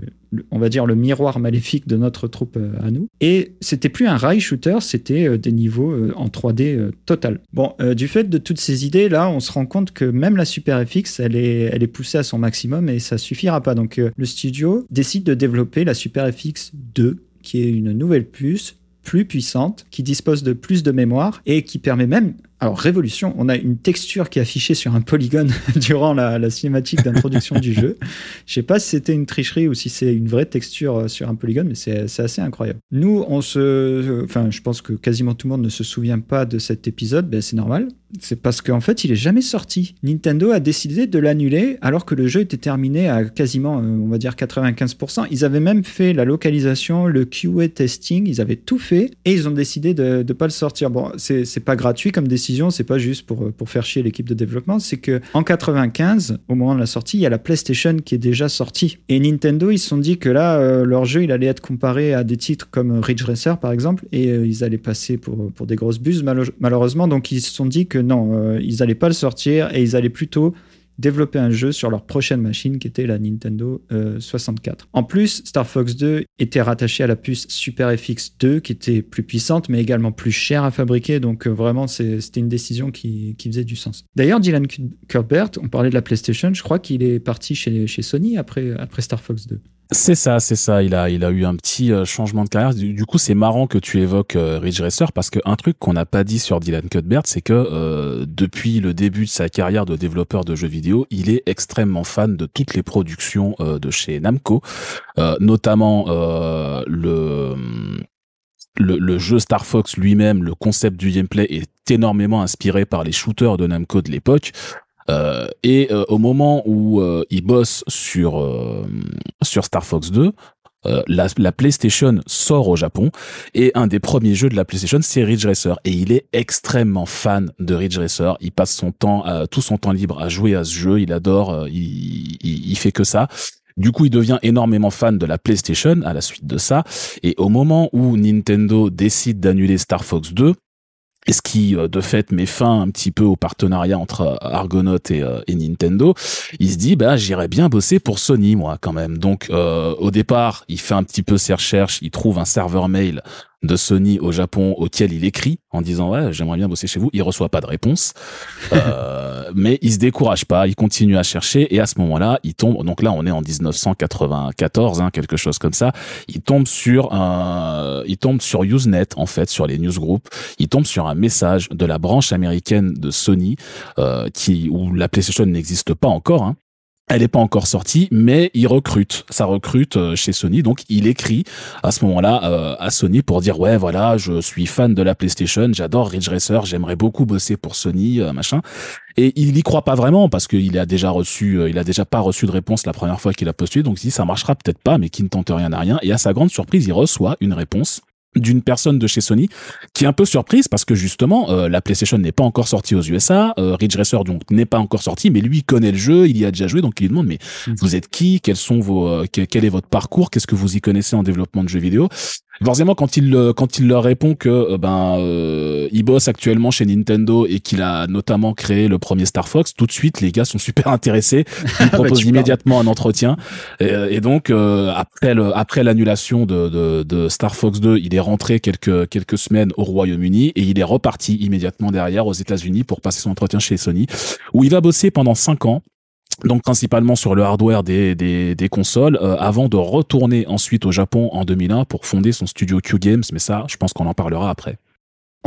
Speaker 2: on va dire, le miroir maléfique de notre troupe euh, à nous. Et c'était plus un rail shooter, c'était des niveaux en 3D total. Bon, du fait de toutes ces idées là, on se rend compte que même la Super FX, elle est, elle est poussée à son maximum et ça suffira pas. Donc le studio décide de développer la Super FX 2, qui est une nouvelle puce plus puissante, qui dispose de plus de mémoire et qui permet même alors, révolution, on a une texture qui est affichée sur un polygone durant la, cinématique d'introduction du jeu. Je sais pas si c'était une tricherie ou si c'est une vraie texture euh, sur un polygone, mais c'est assez incroyable. Nous, on se. Enfin, je pense que quasiment tout le monde ne se souvient pas de cet épisode, ben, c'est normal. C'est parce qu'en fait, il est jamais sorti. Nintendo a décidé de l'annuler alors que le jeu était terminé à quasiment, euh, on va dire, 95%. Ils avaient même fait la localisation, le QA testing, ils avaient tout fait et ils ont décidé de ne pas le sortir. Bon, c'est pas gratuit comme décision c'est pas juste pour, pour faire chier l'équipe de développement, c'est que en 95, au moment de la sortie, il y a la PlayStation qui est déjà sortie. Et Nintendo, ils se sont dit que là, euh, leur jeu, il allait être comparé à des titres comme Ridge Racer, par exemple, et euh, ils allaient passer pour, pour des grosses buses, malheureusement. Donc, ils se sont dit que non, euh, ils allaient pas le sortir et ils allaient plutôt développer un jeu sur leur prochaine machine qui était la Nintendo 64. Euh, en plus, Star Fox 2 était rattaché à la puce Super FX 2 qui était plus puissante mais également plus chère à fabriquer donc euh, vraiment c'était une décision qui, faisait du sens. D'ailleurs, Dylan Cuthbert, on parlait de la PlayStation, je crois qu'il est parti chez, Sony après Star Fox 2.
Speaker 1: C'est ça, c'est ça. Il a, il a eu un petit euh, changement de carrière. Du, coup, c'est marrant que tu évoques euh, Ridge Racer parce qu'un truc qu'on n'a pas dit sur Dylan Cuthbert, c'est que euh, depuis le début de sa carrière de développeur de jeux vidéo, il est extrêmement fan de toutes les productions de chez Namco, notamment le, le, le, jeu Star Fox lui-même, le concept du gameplay est énormément inspiré par les shooters de Namco de l'époque. Euh, et euh, au moment où euh, il bosse sur sur Star Fox 2, la, la, PlayStation sort au Japon et un des premiers jeux de la PlayStation c'est Ridge Racer et il est extrêmement fan de Ridge Racer. Il passe son temps, tout son temps libre à jouer à ce jeu. Il adore, il, il, il fait que ça. Du coup, il devient énormément fan de la PlayStation à la suite de ça. Et au moment où Nintendo décide d'annuler Star Fox 2, et ce qui euh, de fait met fin un petit peu au partenariat entre euh, Argonaut et, euh, et Nintendo, il se dit bah j'irais bien bosser pour Sony moi quand même. Donc au départ, il fait un petit peu ses recherches, il trouve un serveur mail de Sony au Japon auquel il écrit en disant ouais j'aimerais bien bosser chez vous. Il reçoit pas de réponse. Euh, mais il se décourage pas. Il continue à chercher et à ce moment-là il tombe. Donc là on est en 1994 hein, quelque chose comme ça. Il tombe sur un il tombe sur Usenet en fait sur les newsgroups il tombe sur un message de la branche américaine de Sony euh, qui où la PlayStation n'existe pas encore hein, elle n'est pas encore sortie, mais il recrute. Ça recrute euh, chez Sony, donc il écrit à ce moment-là euh, à Sony pour dire ouais voilà, je suis fan de la PlayStation, j'adore Ridge Racer, j'aimerais beaucoup bosser pour Sony, euh, machin. Et il y croit pas vraiment parce qu'il a déjà reçu, il a déjà pas reçu de réponse la première fois qu'il a postulé, donc il dit ça marchera peut-être pas, mais qui ne tente rien à rien. Et à sa grande surprise, il reçoit une réponse d'une personne de chez Sony qui est un peu surprise parce que justement euh, la PlayStation n'est pas encore sortie aux USA, euh, Ridge Racer donc n'est pas encore sorti, mais lui il connaît le jeu, il y a déjà joué, donc il lui demande mais mm. vous êtes qui, quels sont vos, euh, quel, est votre parcours, qu'est-ce que vous y connaissez en développement de jeux vidéo? Forcément, quand il quand il leur répond que euh, ben euh, il bosse actuellement chez Nintendo et qu'il a notamment créé le premier Star Fox, tout de suite les gars sont super intéressés. Ils proposent immédiatement un entretien. Et, et donc euh, après le, après l'annulation de, de, de Star Fox 2, il est rentré quelques quelques semaines au Royaume-Uni et il est reparti immédiatement derrière aux États-Unis pour passer son entretien chez Sony où il va bosser pendant cinq ans donc principalement sur le hardware des, des, consoles, euh, avant de retourner ensuite au Japon en 2001 pour fonder son studio Q Games, mais ça, je pense qu'on en parlera après.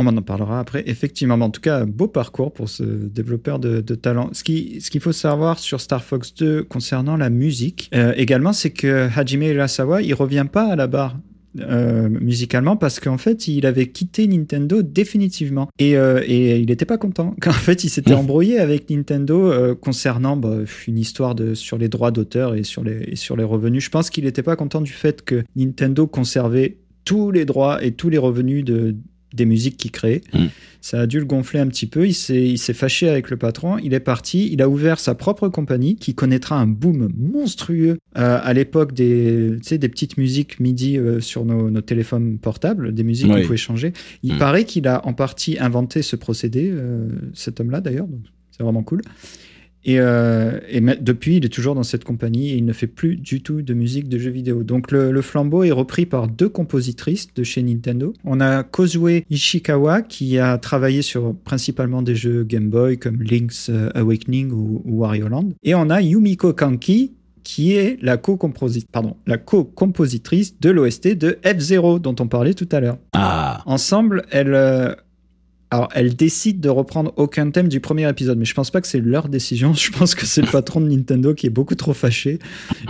Speaker 2: On en parlera après, effectivement. en tout cas, beau parcours pour ce développeur de, talent. Ce qu'il ce faut savoir sur Star Fox 2 concernant la musique, euh, également, c'est que Hajime Urasawa, il revient pas à la barre. Euh, musicalement parce qu'en fait il avait quitté Nintendo définitivement. Et, euh, et il n'était pas content. Qu'en fait il s'était embrouillé avec Nintendo euh, concernant bah, une histoire de sur les droits d'auteur et sur les et sur les revenus. Je pense qu'il n'était pas content du fait que Nintendo conservait tous les droits et tous les revenus de des musiques qu'il créait.
Speaker 1: Mm.
Speaker 2: Ça a dû le gonfler un petit peu. Il s'est, il s'est fâché avec le patron. Il est parti. Il a ouvert sa propre compagnie qui connaîtra un boom monstrueux euh, à l'époque des, des petites musiques MIDI euh, sur nos, nos téléphones portables, des musiques
Speaker 1: Oui.
Speaker 2: qu'on pouvait changer. Il
Speaker 1: Mm.
Speaker 2: paraît qu'il a en partie inventé ce procédé, euh, cet homme-là d'ailleurs. C'est vraiment cool. Et, euh, et depuis, il est toujours dans cette compagnie et il ne fait plus du tout de musique de jeux vidéo. Donc le, le flambeau est repris par deux compositrices de chez Nintendo. On a Kozue Ishikawa qui a travaillé sur principalement des jeux Game Boy comme Link's euh, Awakening ou, ou Wario Land. Et on a Yumiko Kanki qui est la co-compositrice de l'OST de F-Zero dont on parlait tout à l'heure.
Speaker 1: Ah,
Speaker 2: Ensemble, elles, euh, alors, elles décident de reprendre aucun thème du premier épisode, mais je pense pas que c'est leur décision. Je pense que c'est le patron de Nintendo qui est beaucoup trop fâché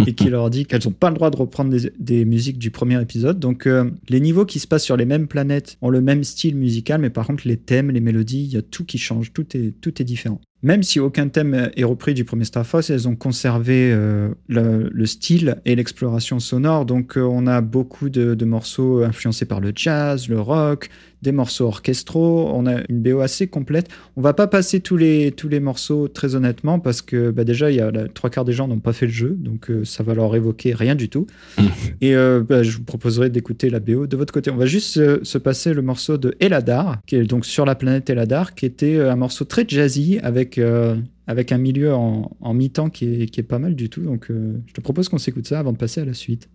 Speaker 2: et qui leur dit qu'elles n'ont pas le droit de reprendre des, musiques du premier épisode. Donc, euh, les niveaux qui se passent sur les mêmes planètes ont le même style musical, mais par contre, les thèmes, les mélodies, il y a tout qui change, tout est, tout est différent. Même si aucun thème est repris du premier Star Fox, elles ont conservé euh, le, le style et l'exploration sonore. Donc, euh, on a beaucoup de morceaux influencés par le jazz, le rock, des morceaux orchestraux. On a une BO assez complète. On va pas passer tous les, tous les morceaux très honnêtement parce que bah, déjà, il y a la, trois quarts des gens n'ont pas fait le jeu, donc euh, ça va leur évoquer rien du tout. Et euh, bah, je vous proposerai d'écouter la BO de votre côté. On va juste euh, se passer le morceau de Eladar, qui est donc sur la planète Eladar, qui était euh, un morceau très jazzy avec, avec un milieu en, en mi-temps qui est, qui est pas mal du tout. Donc euh, je te propose qu'on s'écoute ça avant de passer à la suite.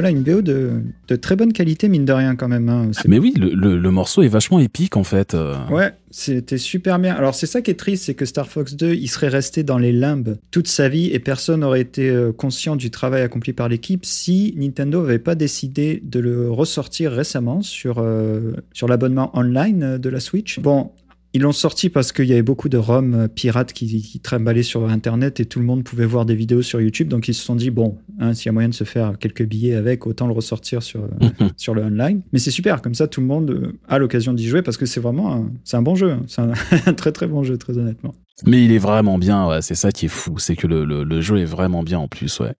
Speaker 2: Voilà, une BO de, de très bonne qualité, mine de rien, quand même. Hein.
Speaker 1: Mais oui, le, le, morceau est vachement épique, en fait. Euh.
Speaker 2: Ouais, c'était super bien. Alors, c'est ça qui est triste, c'est que Star Fox 2, il serait resté dans les limbes toute sa vie et personne n'aurait été euh, conscient du travail accompli par l'équipe si Nintendo n'avait pas décidé de le ressortir récemment sur, euh, sur l'abonnement online de la Switch. Bon, ils l'ont sorti parce qu'il y avait beaucoup de ROM euh, pirates qui, qui sur Internet et tout le monde pouvait voir des vidéos sur YouTube. Donc ils se sont dit, bon, hein, s'il y a moyen de se faire quelques billets avec, autant le ressortir sur, euh, sur le online. Mais c'est super, comme ça tout le monde euh, a l'occasion d'y jouer parce que c'est vraiment un, c'est un bon jeu. Hein. C'est un, très très bon jeu, très honnêtement.
Speaker 1: Mais il est vraiment bien, ouais, c'est ça qui est fou, c'est que le, le, jeu est vraiment bien en plus, ouais.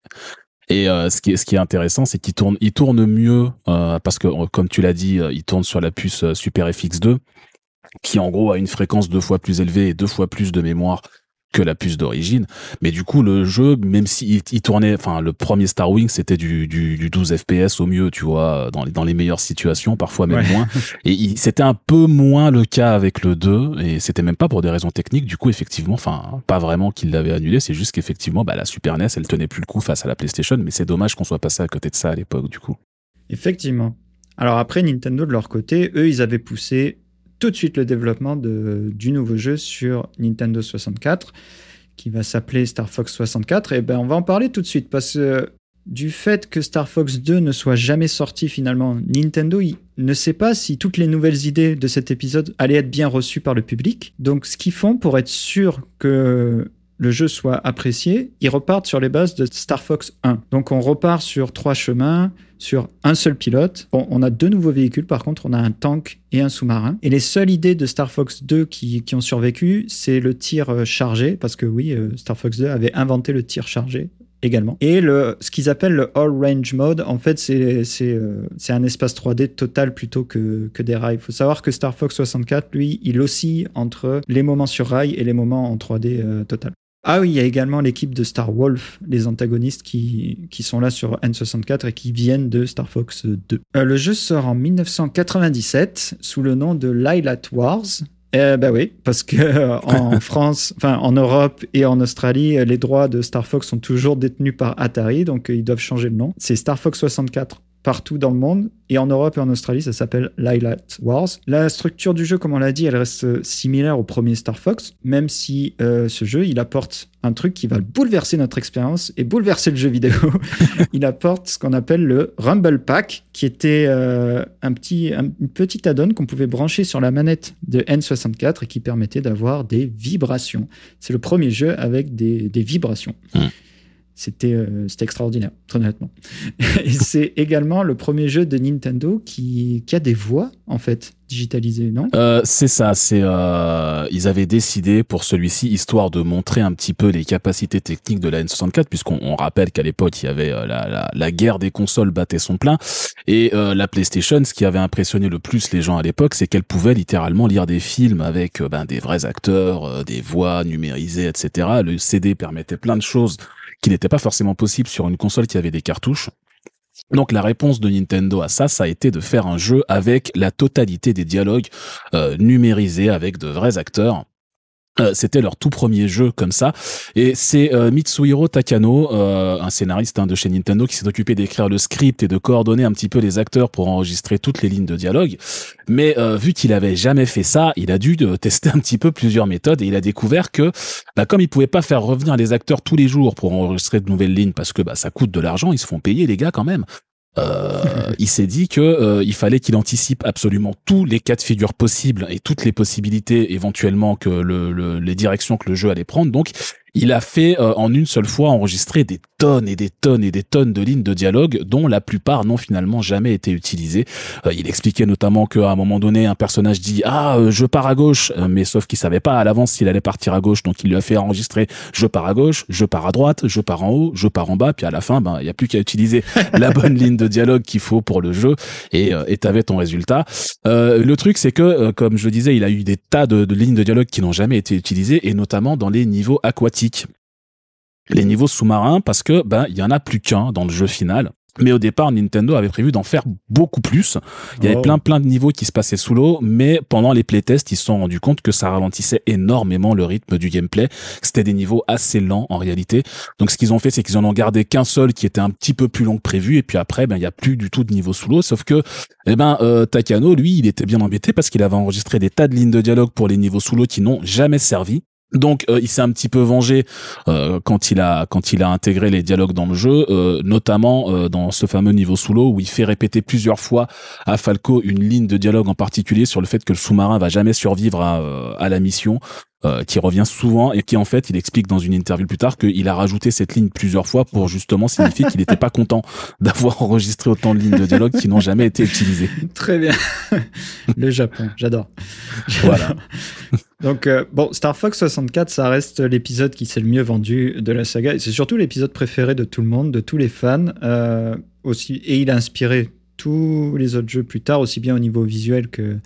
Speaker 1: Et ce, qui est, ce qui est intéressant, c'est qu'il tourne, il tourne mieux parce que, comme tu l'as dit, il tourne sur la puce Super FX2 qui en gros a une fréquence deux fois plus élevée et deux fois plus de mémoire que la puce d'origine. Mais du coup, le jeu, même s'il il tournait, enfin, le premier Star Wing, c'était du, du, du, 12 FPS au mieux, tu vois, dans les, dans les meilleures situations, parfois même moins. Et c'était un peu moins le cas avec le 2, et c'était même pas pour des raisons techniques. Du coup, effectivement, enfin, pas vraiment qu'il l'avait annulé, c'est juste qu'effectivement, bah, la Super NES, elle tenait plus le coup face à la PlayStation, mais c'est dommage qu'on soit passé à côté de ça à l'époque, du coup.
Speaker 2: Effectivement. Alors après, Nintendo, de leur côté, eux, ils avaient poussé tout de suite le développement de, du nouveau jeu sur Nintendo 64 qui va s'appeler Star Fox 64. Et ben on va en parler tout de suite parce que du fait que Star Fox 2 ne soit jamais sorti finalement, Nintendo ne sait pas si toutes les nouvelles idées de cet épisode allaient être bien reçues par le public. Donc ce qu'ils font pour être sûr que le jeu soit apprécié, ils repartent sur les bases de Star Fox 1. Donc on repart sur trois chemins, sur un seul pilote. On a deux nouveaux véhicules, par contre, on a un tank et un sous-marin. Et les seules idées de Star Fox 2 qui, ont survécu, c'est le tir euh, chargé, parce que oui, euh, Star Fox 2 avait inventé le tir chargé également. Et le, ce qu'ils appellent le All Range Mode, en fait, c'est euh, un espace 3D total plutôt que, que des rails. Il faut savoir que Star Fox 64, lui, il oscille entre les moments sur rail et les moments en 3D total. Ah oui, il y a également l'équipe de Star Wolf, les antagonistes qui, qui sont là sur N64 et qui viennent de Star Fox 2. Euh, le jeu sort en 1997 sous le nom de Lilat Wars. Eh ben oui, parce que euh, en France, enfin en Europe et en Australie, les droits de Star Fox sont toujours détenus par Atari, donc ils doivent changer de nom. C'est Star Fox 64 partout dans le monde. Et en Europe et en Australie, ça s'appelle Lilat Wars. La structure du jeu, comme on l'a dit, elle reste similaire au premier Star Fox, même si euh, ce jeu, il apporte un truc qui va bouleverser notre expérience et bouleverser le jeu vidéo. il apporte ce qu'on appelle le Rumble Pack, qui était euh, un petit, un, petit add-on qu'on pouvait brancher sur la manette de N64 et qui permettait d'avoir des vibrations. C'est le premier jeu avec des, vibrations. Euh, c'était extraordinaire, très honnêtement. et c'est également le premier jeu de Nintendo qui, qui a des voix, en fait, digitalisées, non?
Speaker 1: Euh, C'est ça, c'est euh, ils avaient décidé pour celui-ci, histoire de montrer un petit peu les capacités techniques de la N64, puisqu'on rappelle qu'à l'époque, il y avait la, la, la, guerre des consoles battait son plein, et la PlayStation, ce qui avait impressionné le plus les gens à l'époque, c'est qu'elle pouvait littéralement lire des films avec ben, des vrais acteurs, des voix numérisées, etc. Le CD permettait plein de choses qui n'était pas forcément possible sur une console qui avait des cartouches. Donc la réponse de Nintendo à ça, ça a été de faire un jeu avec la totalité des dialogues euh, numérisés avec de vrais acteurs. Euh, c'était leur tout premier jeu comme ça. Et c'est euh, Mitsuhiro Takano euh, un scénariste hein, de chez Nintendo qui s'est occupé d'écrire le script et de coordonner un petit peu les acteurs pour enregistrer toutes les lignes de dialogue. Mais vu qu'il avait jamais fait ça il a dû tester un petit peu plusieurs méthodes et il a découvert que bah, comme il pouvait pas faire revenir les acteurs tous les jours pour enregistrer de nouvelles lignes parce que bah, ça coûte de l'argent ils se font payer les gars quand même euh, il s'est dit que euh, il fallait qu'il anticipe absolument tous les cas de figure possibles et toutes les possibilités éventuellement que le, les directions que le jeu allait prendre. Donc, il a fait euh, en une seule fois enregistrer des tonnes et des tonnes et des tonnes de lignes de dialogue dont la plupart n'ont finalement jamais été utilisées. Euh, il expliquait notamment qu'à un moment donné, un personnage dit ah euh, je pars à gauche, mais sauf qu'il savait pas à l'avance s'il allait partir à gauche, donc il lui a fait enregistrer je pars à gauche, je pars à droite, je pars en haut, je pars en bas, puis à la fin ben il y a plus qu'à utiliser la bonne ligne de dialogue qu'il faut pour le jeu et et t'avais ton résultat. le truc c'est que comme je le disais, il a eu des tas de, de lignes de dialogue qui n'ont jamais été utilisées et notamment dans les niveaux aquatiques les niveaux sous-marins parce que ben il y en a plus qu'un dans le jeu final Mais au départ, Nintendo avait prévu d'en faire beaucoup plus. Il y avait
Speaker 2: Oh.
Speaker 1: plein plein de niveaux qui se passaient sous l'eau, mais pendant les playtests, ils se sont rendus compte que ça ralentissait énormément le rythme du gameplay. C'était des niveaux assez lents en réalité. Donc ce qu'ils ont fait, c'est qu'ils en ont gardé qu'un seul qui était un petit peu plus long que prévu, et puis après, ben il y a plus du tout de niveau sous l'eau. Sauf que, eh ben euh, Takano, lui, il était bien embêté parce qu'il avait enregistré des tas de lignes de dialogue pour les niveaux sous l'eau qui n'ont jamais servi. Donc euh, il s'est un petit peu vengé euh, quand il a quand il a intégré les dialogues dans le jeu, euh, notamment euh, dans ce fameux niveau sous l'eau où il fait répéter plusieurs fois à Falco une ligne de dialogue en particulier sur le fait que le sous-marin va jamais survivre à, euh, à la mission. euh, qui revient souvent et qui en fait il explique dans une interview plus tard qu'il a rajouté cette ligne plusieurs fois pour justement signifier qu'il n'était pas content d'avoir enregistré autant de lignes de dialogue qui n'ont jamais été utilisées.
Speaker 2: Très bien. le Japon, j'adore.
Speaker 1: Voilà.
Speaker 2: Donc, euh, bon, Star Fox 64, ça reste l'épisode qui s'est le mieux vendu de la saga. C'est surtout l'épisode préféré de tout le monde, de tous les fans. euh, aussi, et il a inspiré tous les autres jeux plus tard, aussi bien au niveau visuel que,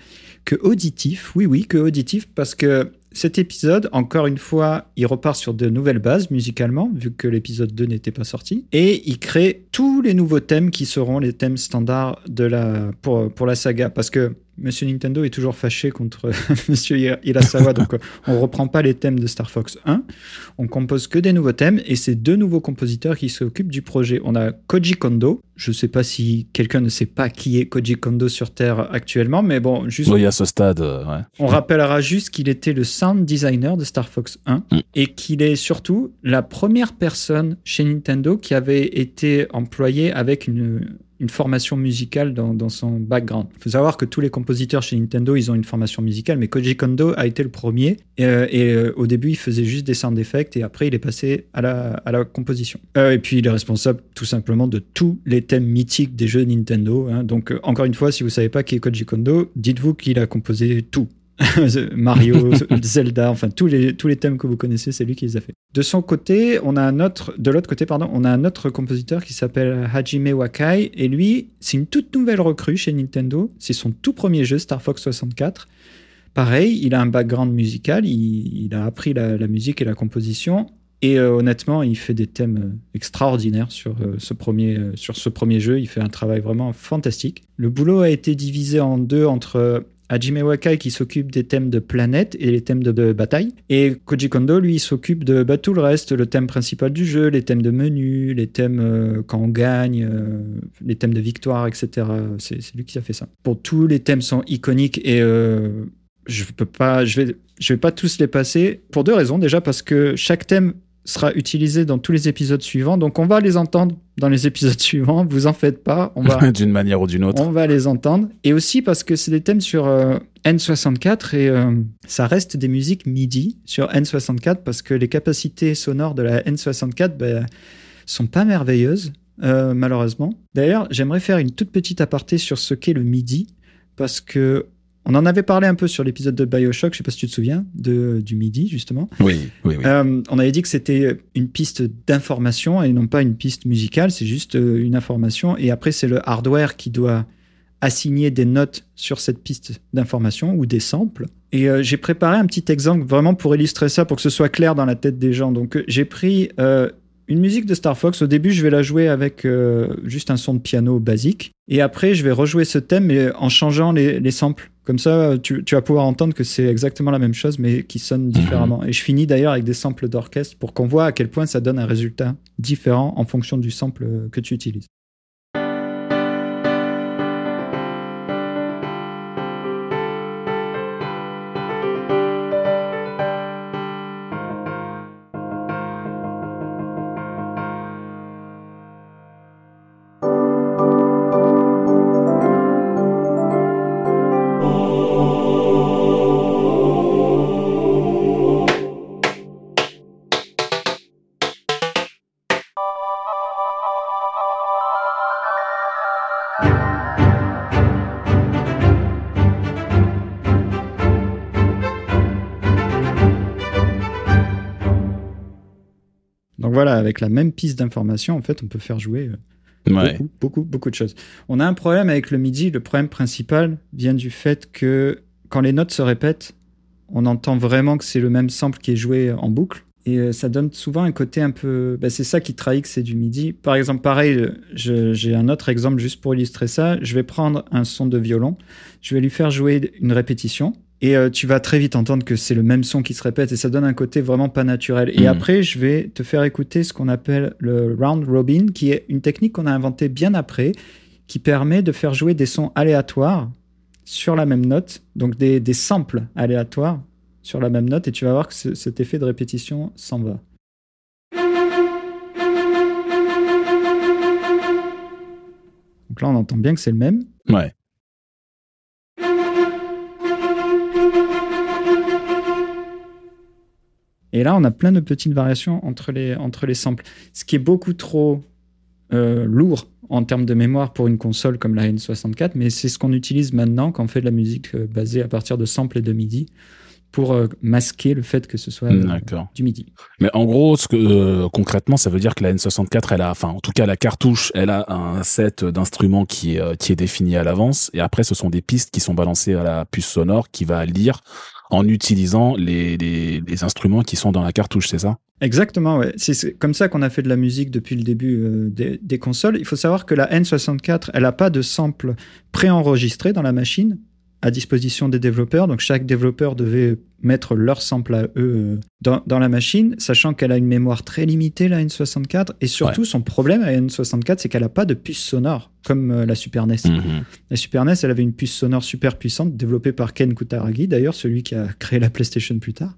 Speaker 2: que auditif. Oui, oui, que auditif, parce que cet épisode, encore une fois, il repart sur de nouvelles bases musicalement, vu que l'épisode 2 n'était pas sorti. Et il crée tous les nouveaux thèmes qui seront les thèmes standards de la, pour, pour la saga. Parce que Monsieur Nintendo est toujours fâché contre Monsieur Hirasawa, donc euh, on reprend pas les thèmes de Star Fox 1, on compose que des nouveaux thèmes, et c'est deux nouveaux compositeurs qui s'occupent du projet. On a Koji Kondo, je sais pas si quelqu'un ne sait pas qui est Koji Kondo sur Terre actuellement, mais bon, juste
Speaker 1: Oui, à ce stade, euh, ouais.
Speaker 2: on rappellera juste qu'il était le sound designer de Star Fox 1
Speaker 1: Mm.
Speaker 2: et qu'il est surtout la première personne chez Nintendo qui avait été employée avec une, une formation musicale dans, dans son background. Il faut savoir que tous les compositeurs chez Nintendo, ils ont une formation musicale, mais Koji Kondo a été le premier. euh, et euh, au début, il faisait juste des sound effects et après, il est passé à la, à la composition. Euh, et puis, il est responsable tout simplement de tous les thèmes mythiques des jeux Nintendo. hein. Donc, encore une fois, si vous savez pas qui est Koji Kondo, dites-vous qu'il a composé tout. Mario, Zelda, enfin tous les, tous les thèmes que vous connaissez, c'est lui qui les a fait. De son côté, on a un autre, de l'autre côté, pardon, on a un autre compositeur qui s'appelle Hajime Wakai, et lui, c'est une toute nouvelle recrue chez Nintendo. C'est son tout premier jeu, Star Fox 64. Pareil, il a un background musical, il, a appris la, musique et la composition, et euh, honnêtement, il fait des thèmes euh, extraordinaires sur, euh, ce premier, sur ce premier jeu. Il fait un travail vraiment fantastique. Le boulot a été divisé en deux entre Hajime Wakai qui s'occupe des thèmes de planète et les thèmes de, bataille. Et Koji Kondo, lui, s'occupe de bah, tout le reste, le thème principal du jeu, les thèmes de menu, les thèmes euh, quand on gagne, euh, les thèmes de victoire, etc. C'est lui qui a fait ça. Bon, tous les thèmes sont iconiques et euh, je peux pas, je vais, je vais pas tous les passer pour deux raisons. Déjà parce que chaque thème sera utilisé dans tous les épisodes suivants, donc on va les entendre dans les épisodes suivants. Vous en faites pas, on va,
Speaker 1: d'une manière ou d'une autre.
Speaker 2: on va les entendre. Et aussi parce que c'est des thèmes sur euh, N64 et euh, ça reste des musiques MIDI sur N64 parce que les capacités sonores de la N64 ben, sont pas merveilleuses, euh, malheureusement. D'ailleurs, j'aimerais faire une toute petite aparté sur ce qu'est le MIDI parce que on en avait parlé un peu sur l'épisode de Bioshock, je sais pas si tu te souviens, de, du MIDI justement.
Speaker 1: Oui, oui, oui.
Speaker 2: Euh, on avait dit que c'était une piste d'information et non pas une piste musicale, c'est juste euh, une information. Et après, c'est le hardware qui doit assigner des notes sur cette piste d'information ou des samples. Et euh, j'ai préparé un petit exemple vraiment pour illustrer ça, pour que ce soit clair dans la tête des gens. Donc, j'ai pris euh, une musique de Star Fox. Au début, je vais la jouer avec euh, juste un son de piano basique. Et après, je vais rejouer ce thème, mais en changeant les, les samples. Comme ça, tu, tu vas pouvoir entendre que c'est exactement la même chose, mais qui sonne différemment. Et je finis d'ailleurs avec des samples d'orchestre pour qu'on voit à quel point ça donne un résultat différent en fonction du sample que tu utilises. Avec la même piste d'information, en fait, on peut faire jouer euh,
Speaker 1: Ouais.
Speaker 2: beaucoup, beaucoup, beaucoup de choses. On a un problème avec le MIDI. Le problème principal vient du fait que quand les notes se répètent, on entend vraiment que c'est le même sample qui est joué en boucle. Et euh, ça donne souvent un côté un peu. Bah, c'est ça qui trahit que c'est du MIDI. Par exemple, pareil, j'ai un autre exemple juste pour illustrer ça. Je vais prendre un son de violon, je vais lui faire jouer une répétition. Et euh, tu vas très vite entendre que c'est le même son qui se répète et ça donne un côté vraiment pas naturel. Et hmm. après, je vais te faire écouter ce qu'on appelle le round robin, qui est une technique qu'on a inventée bien après, qui permet de faire jouer des sons aléatoires sur la même note, donc des, des samples aléatoires sur la même note et tu vas voir que cet effet de répétition s'en va. Donc là, on entend bien que c'est le même.
Speaker 1: Ouais.
Speaker 2: Et là, on a plein de petites variations entre les, entre les samples. Ce qui est beaucoup trop euh, lourd en termes de mémoire pour une console comme la N64, mais c'est ce qu'on utilise maintenant quand on fait de la musique euh, basée à partir de samples et de MIDI pour euh, masquer le fait que ce soit du MIDI.
Speaker 1: Mais en gros, ce que concrètement, ça veut dire que la N64, elle a, enfin, en tout cas, la cartouche, elle a un set d'instruments qui est qui est défini à l'avance, et après, ce sont des pistes qui sont balancées à la puce sonore qui va lire en utilisant les, instruments qui sont dans la cartouche, c'est ça?
Speaker 2: Exactement, ouais. C'est comme ça qu'on a fait de la musique depuis le début des, des, consoles. Il faut savoir que la N64, elle n'a pas de sample préenregistré dans la machine à disposition des développeurs. Donc chaque développeur devait mettre leur sample à eux euh, dans, la machine, sachant qu'elle a une mémoire très limitée, la N64. Et surtout, son problème à la N64, c'est qu'elle n'a pas de puce sonore comme euh, la Super NES. Mhm. La Super NES, elle avait une puce sonore super puissante, développée par Ken Kutaragi, d'ailleurs, celui qui a créé la PlayStation plus tard.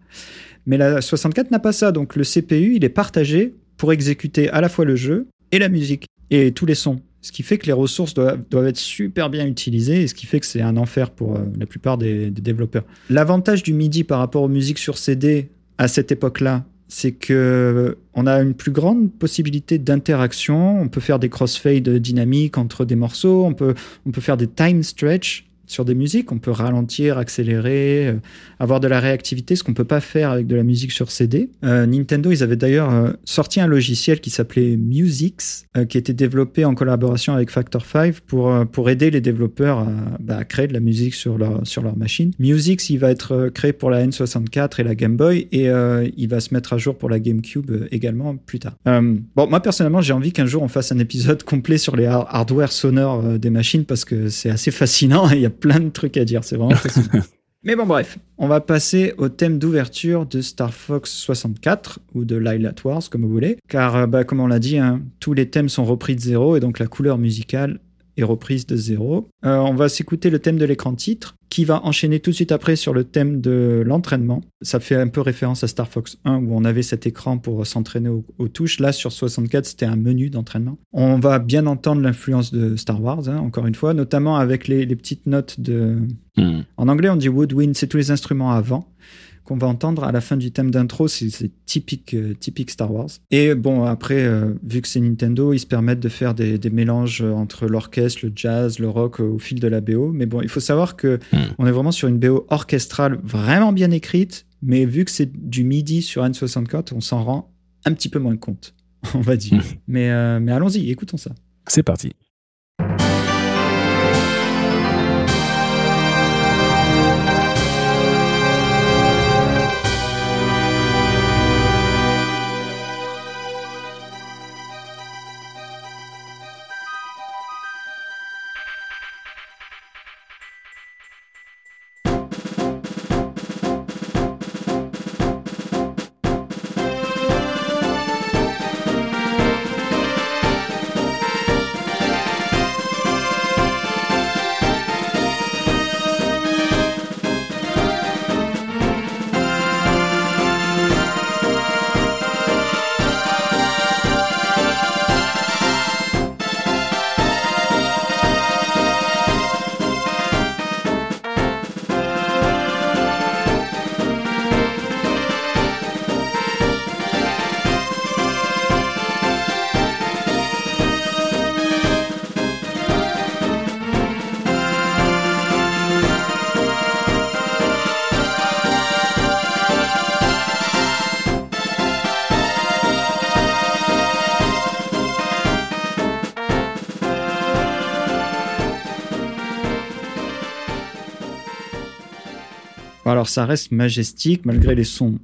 Speaker 2: Mais la 64 n'a pas ça. Donc le CPU, il est partagé pour exécuter à la fois le jeu et la musique et tous les sons ce qui fait que les ressources doivent, être super bien utilisées et ce qui fait que c'est un enfer pour euh, la plupart des, développeurs. L'avantage du MIDI par rapport aux musiques sur CD à cette époque-là, c'est que on a une plus grande possibilité d'interaction. On peut faire des crossfades dynamiques entre des morceaux. On peut, on peut faire des time stretch sur des musiques, on peut ralentir, accélérer, euh, avoir de la réactivité, ce qu'on peut pas faire avec de la musique sur CD. Euh, Nintendo, ils avaient d'ailleurs euh, sorti un logiciel qui s'appelait Musix, qui était développé en collaboration avec Factor 5 pour, pour aider les développeurs bah, à, créer de la musique sur leur, sur leur machine. Musix, il va être créé pour la N64 et la Game Boy et il va se mettre à jour pour la GameCube également plus tard. bon, moi personnellement, j'ai envie qu'un jour on fasse un épisode complet sur les hardware sonores des machines parce que c'est assez fascinant. Il a plein de trucs à dire, c'est vraiment Mais bon, bref, on va passer au thème d'ouverture de Star Fox 64 ou de Lilat Wars, comme vous voulez, car euh, bah, comme on l'a dit, hein, tous les thèmes sont repris de zéro et donc la couleur musicale est reprise de zéro. Euh, on va s'écouter le thème de l'écran titre, qui va enchaîner tout de suite après sur le thème de l'entraînement. Ça fait un peu référence à Star Fox 1 où on avait cet écran pour s'entraîner aux, touches. Là, sur 64, c'était un menu d'entraînement. On va bien entendre l'influence de Star Wars, hein, encore une fois, notamment avec les, petites notes de... Hmm. En anglais, on dit woodwind, c'est tous les instruments avant qu'on va entendre à la fin du thème d'intro, c'est typique, euh, typique Star Wars. Et bon, après, euh, vu que c'est Nintendo, ils se permettent de faire des, mélanges entre l'orchestre, le jazz, le rock euh, au fil de la BO. Mais bon, il faut savoir que hmm. on est vraiment sur une BO orchestrale vraiment bien écrite, mais vu que c'est du MIDI sur N64, on s'en rend un petit peu moins compte, on va dire. Hmm. mais mais allons-y, écoutons ça.
Speaker 1: C'est parti.
Speaker 2: Alors ça reste majestique malgré les sons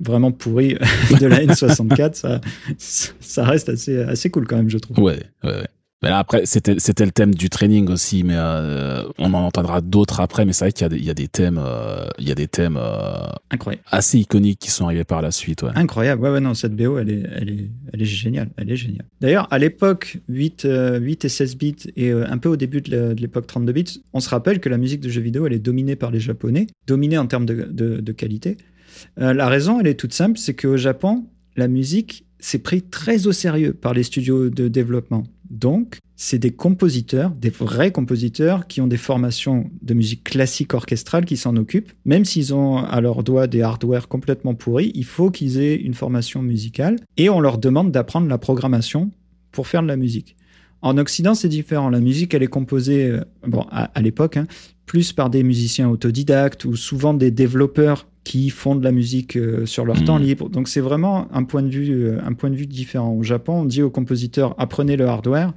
Speaker 2: vraiment pourri de la N64, ça, ça reste assez, assez cool quand même, je trouve.
Speaker 1: Ouais, ouais, ouais. Mais là, après, c'était, c'était le thème du training aussi, mais euh, on en entendra d'autres après. Mais c'est vrai qu'il y a des, il y a des thèmes, euh, il y a des thèmes euh,
Speaker 2: Incroyable.
Speaker 1: assez iconiques qui sont arrivés par la suite. Ouais.
Speaker 2: Incroyable. Ouais, ouais, non, cette BO, elle est, elle est, elle est géniale. Elle est géniale. D'ailleurs, à l'époque, 8, 8 et 16 bits et un peu au début de l'époque 32 bits, on se rappelle que la musique de jeux vidéo, elle est dominée par les Japonais, dominée en termes de, de, de qualité. la raison, elle est toute simple, c'est qu'au Japon, la musique, c'est pris très au sérieux par les studios de développement. Donc, c'est des compositeurs, des vrais compositeurs qui ont des formations de musique classique orchestrale qui s'en occupent. Même s'ils ont à leur doigt des hardware complètement pourris, il faut qu'ils aient une formation musicale et on leur demande d'apprendre la programmation pour faire de la musique. En Occident, c'est différent. La musique, elle est composée, euh, bon, à, l'époque, hein, plus par des musiciens autodidactes ou souvent des développeurs qui font de la musique euh, sur leur temps mmh. libre. Donc c'est vraiment un point de vue, euh, un point de vue différent. Au Japon, on dit aux compositeurs apprenez le hardware,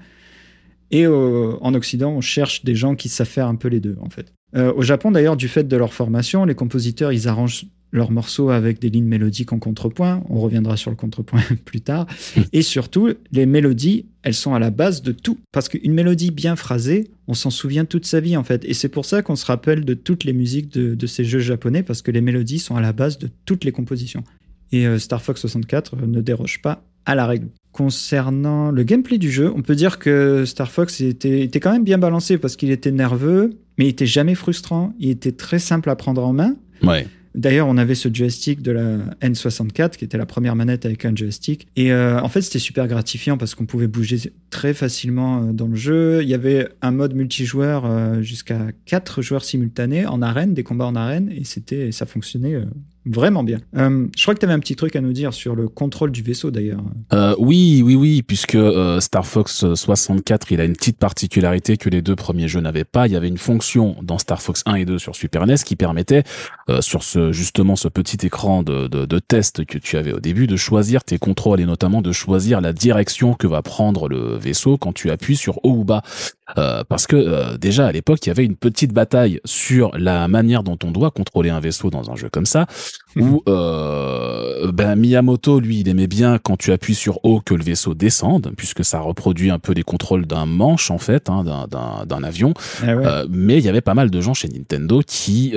Speaker 2: et en Occident, on cherche des gens qui savent faire un peu les deux en fait. Euh, au Japon, d'ailleurs, du fait de leur formation, les compositeurs, ils arrangent leurs morceaux avec des lignes mélodiques en contrepoint. On reviendra sur le contrepoint plus tard. Et surtout, les mélodies, elles sont à la base de tout. Parce qu'une mélodie bien phrasée, on s'en souvient toute sa vie en fait. Et c'est pour ça qu'on se rappelle de toutes les musiques de, ces jeux japonais, parce que les mélodies sont à la base de toutes les compositions. Et euh, Star Fox 64 euh, ne déroge pas à la règle. Concernant le gameplay du jeu, on peut dire que Star Fox était, était quand même bien balancé parce qu'il était nerveux, mais il était jamais frustrant. Il était très simple à prendre en main.
Speaker 1: Ouais.
Speaker 2: D'ailleurs, on avait ce joystick de la N64 qui était la première manette avec un joystick. Et euh, en fait, c'était super gratifiant parce qu'on pouvait bouger très facilement euh, dans le jeu. Il y avait un mode multijoueur euh, jusqu'à 4 joueurs simultanés en arène, des combats en arène, et c'était, ça fonctionnait Vraiment bien. Euh, je crois que tu avais un petit truc à nous dire sur le contrôle du vaisseau d'ailleurs.
Speaker 1: Euh, oui, oui, oui, puisque euh, Star Fox 64, il a une petite particularité que les deux premiers jeux n'avaient pas. Il y avait une fonction dans Star Fox 1 et 2 sur Super NES qui permettait, euh, sur ce justement ce petit écran de, de, de, test que tu avais au début, de choisir tes contrôles et notamment de choisir la direction que va prendre le vaisseau quand tu appuies sur haut ou bas. Euh, parce que euh, déjà à l'époque, il y avait une petite bataille sur la manière dont on doit contrôler un vaisseau dans un jeu comme ça, où euh, ben, Miyamoto, lui, il aimait bien quand tu appuies sur haut que le vaisseau descende, puisque ça reproduit un peu les contrôles d'un manche en fait, hein, d'un avion. Ah mais il y avait pas mal de gens chez Nintendo qui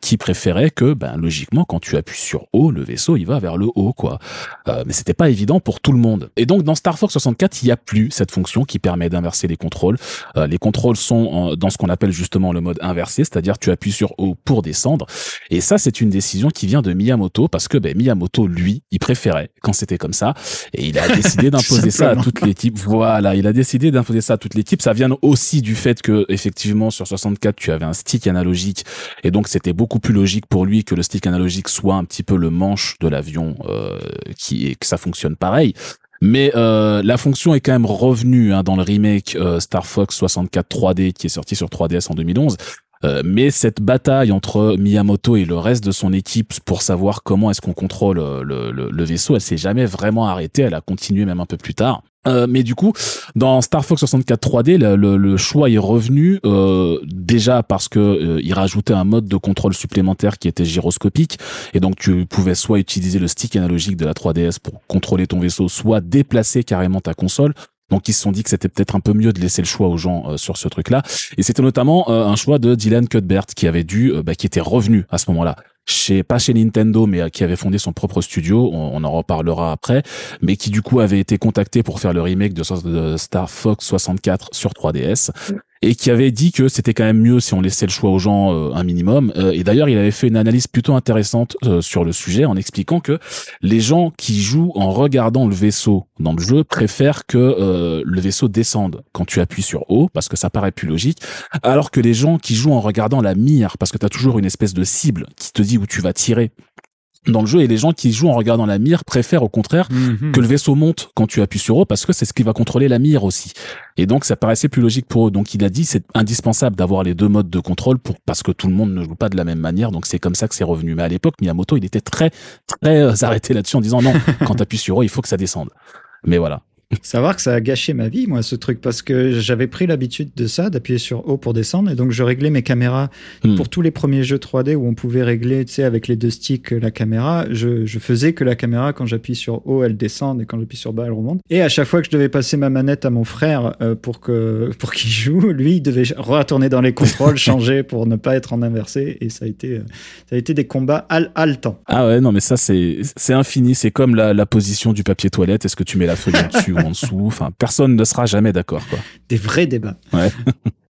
Speaker 1: qui préféraient que, ben, logiquement, quand tu appuies sur haut, le vaisseau il va vers le haut, quoi. mais c'était pas évident pour tout le monde. Et donc dans Star Fox 64, il y a plus cette fonction qui permet d'inverser les contrôles euh, les contrôles sont dans ce qu'on appelle justement le mode inversé, c'est-à-dire tu appuies sur haut pour descendre. Et ça, c'est une décision qui vient de Miyamoto parce que ben, Miyamoto, lui, il préférait quand c'était comme ça. Et il a décidé d'imposer ça à toutes les types. Voilà, il a décidé d'imposer ça à toutes les types. Ça vient aussi du fait que effectivement sur 64, tu avais un stick analogique et donc c'était beaucoup plus logique pour lui que le stick analogique soit un petit peu le manche de l'avion euh, qui et que ça fonctionne pareil. Mais euh, la fonction est quand même revenue hein, dans le remake euh, Star Fox 64 3D qui est sorti sur 3DS en 2011. Euh, mais cette bataille entre Miyamoto et le reste de son équipe pour savoir comment est-ce qu'on contrôle le, le, vaisseau, elle s'est jamais vraiment arrêtée. Elle a continué même un peu plus tard. Euh, mais du coup, dans Star Fox 64 3D, le, choix est revenu euh, déjà parce que euh, rajoutait un mode de contrôle supplémentaire qui était gyroscopique, et donc tu pouvais soit utiliser le stick analogique de la 3DS pour contrôler ton vaisseau, soit déplacer carrément ta console. Donc ils se sont dit que c'était peut-être un peu mieux de laisser le choix aux gens euh, sur ce truc-là. Et c'était notamment un choix de Dylan Cuthbert qui avait dû, bah, qui était revenu à ce moment-là. Chez pas chez Nintendo mais euh, qui avait fondé son propre studio. On, en reparlera après. Mais qui du coup avait été contacté pour faire le remake de, Star Fox 64 sur 3DS et qui avait dit que c'était quand même mieux si on laissait le choix aux gens euh, un minimum. Euh, et d'ailleurs, il avait fait une analyse plutôt intéressante euh, sur le sujet en expliquant que les gens qui jouent en regardant le vaisseau dans le jeu préfèrent que le vaisseau descende quand tu appuies sur haut parce que ça paraît plus logique, alors que les gens qui jouent en regardant la mire parce que tu as toujours une espèce de cible qui te dit où tu vas tirer dans le jeu et les gens qui jouent en regardant la mire préfèrent au contraire mhm. que le vaisseau monte quand tu appuies sur haut parce que c'est ce qui va contrôler la mire aussi. Et donc ça paraissait plus logique pour eux. Donc il a dit c'est indispensable d'avoir les deux modes de contrôle pour parce que tout le monde ne joue pas de la même manière. Donc c'est comme ça que c'est revenu. Mais à l'époque Miyamoto il était très très arrêté là-dessus en disant non quand tu appuies sur haut il faut que ça descende. Mais voilà.
Speaker 2: Savoir que ça a gâché ma vie, moi, ce truc, parce que j'avais pris l'habitude de ça, d'appuyer sur haut pour descendre, et donc je réglais mes caméras
Speaker 1: Hmm.
Speaker 2: pour tous les premiers jeux 3D où on pouvait régler, tu sais, avec les deux sticks la caméra. Je, je faisais que la caméra, quand j'appuie sur haut, elle descend, et quand j'appuie sur bas, elle remonte. Et à chaque fois que je devais passer ma manette à mon frère euh, pour que pour qu'il joue, lui, il devait retourner dans les contrôles, changer pour ne pas être en inversé, et ça a été euh, ça a été des combats hal haletants.
Speaker 1: Ah ouais, non, mais ça, c'est, c'est infini. C'est comme la, la position du papier toilette. Est-ce que tu mets la feuille en dessus en dessous? Enfin, personne ne sera jamais d'accord, quoi.
Speaker 2: Des vrais débats.
Speaker 1: Ouais.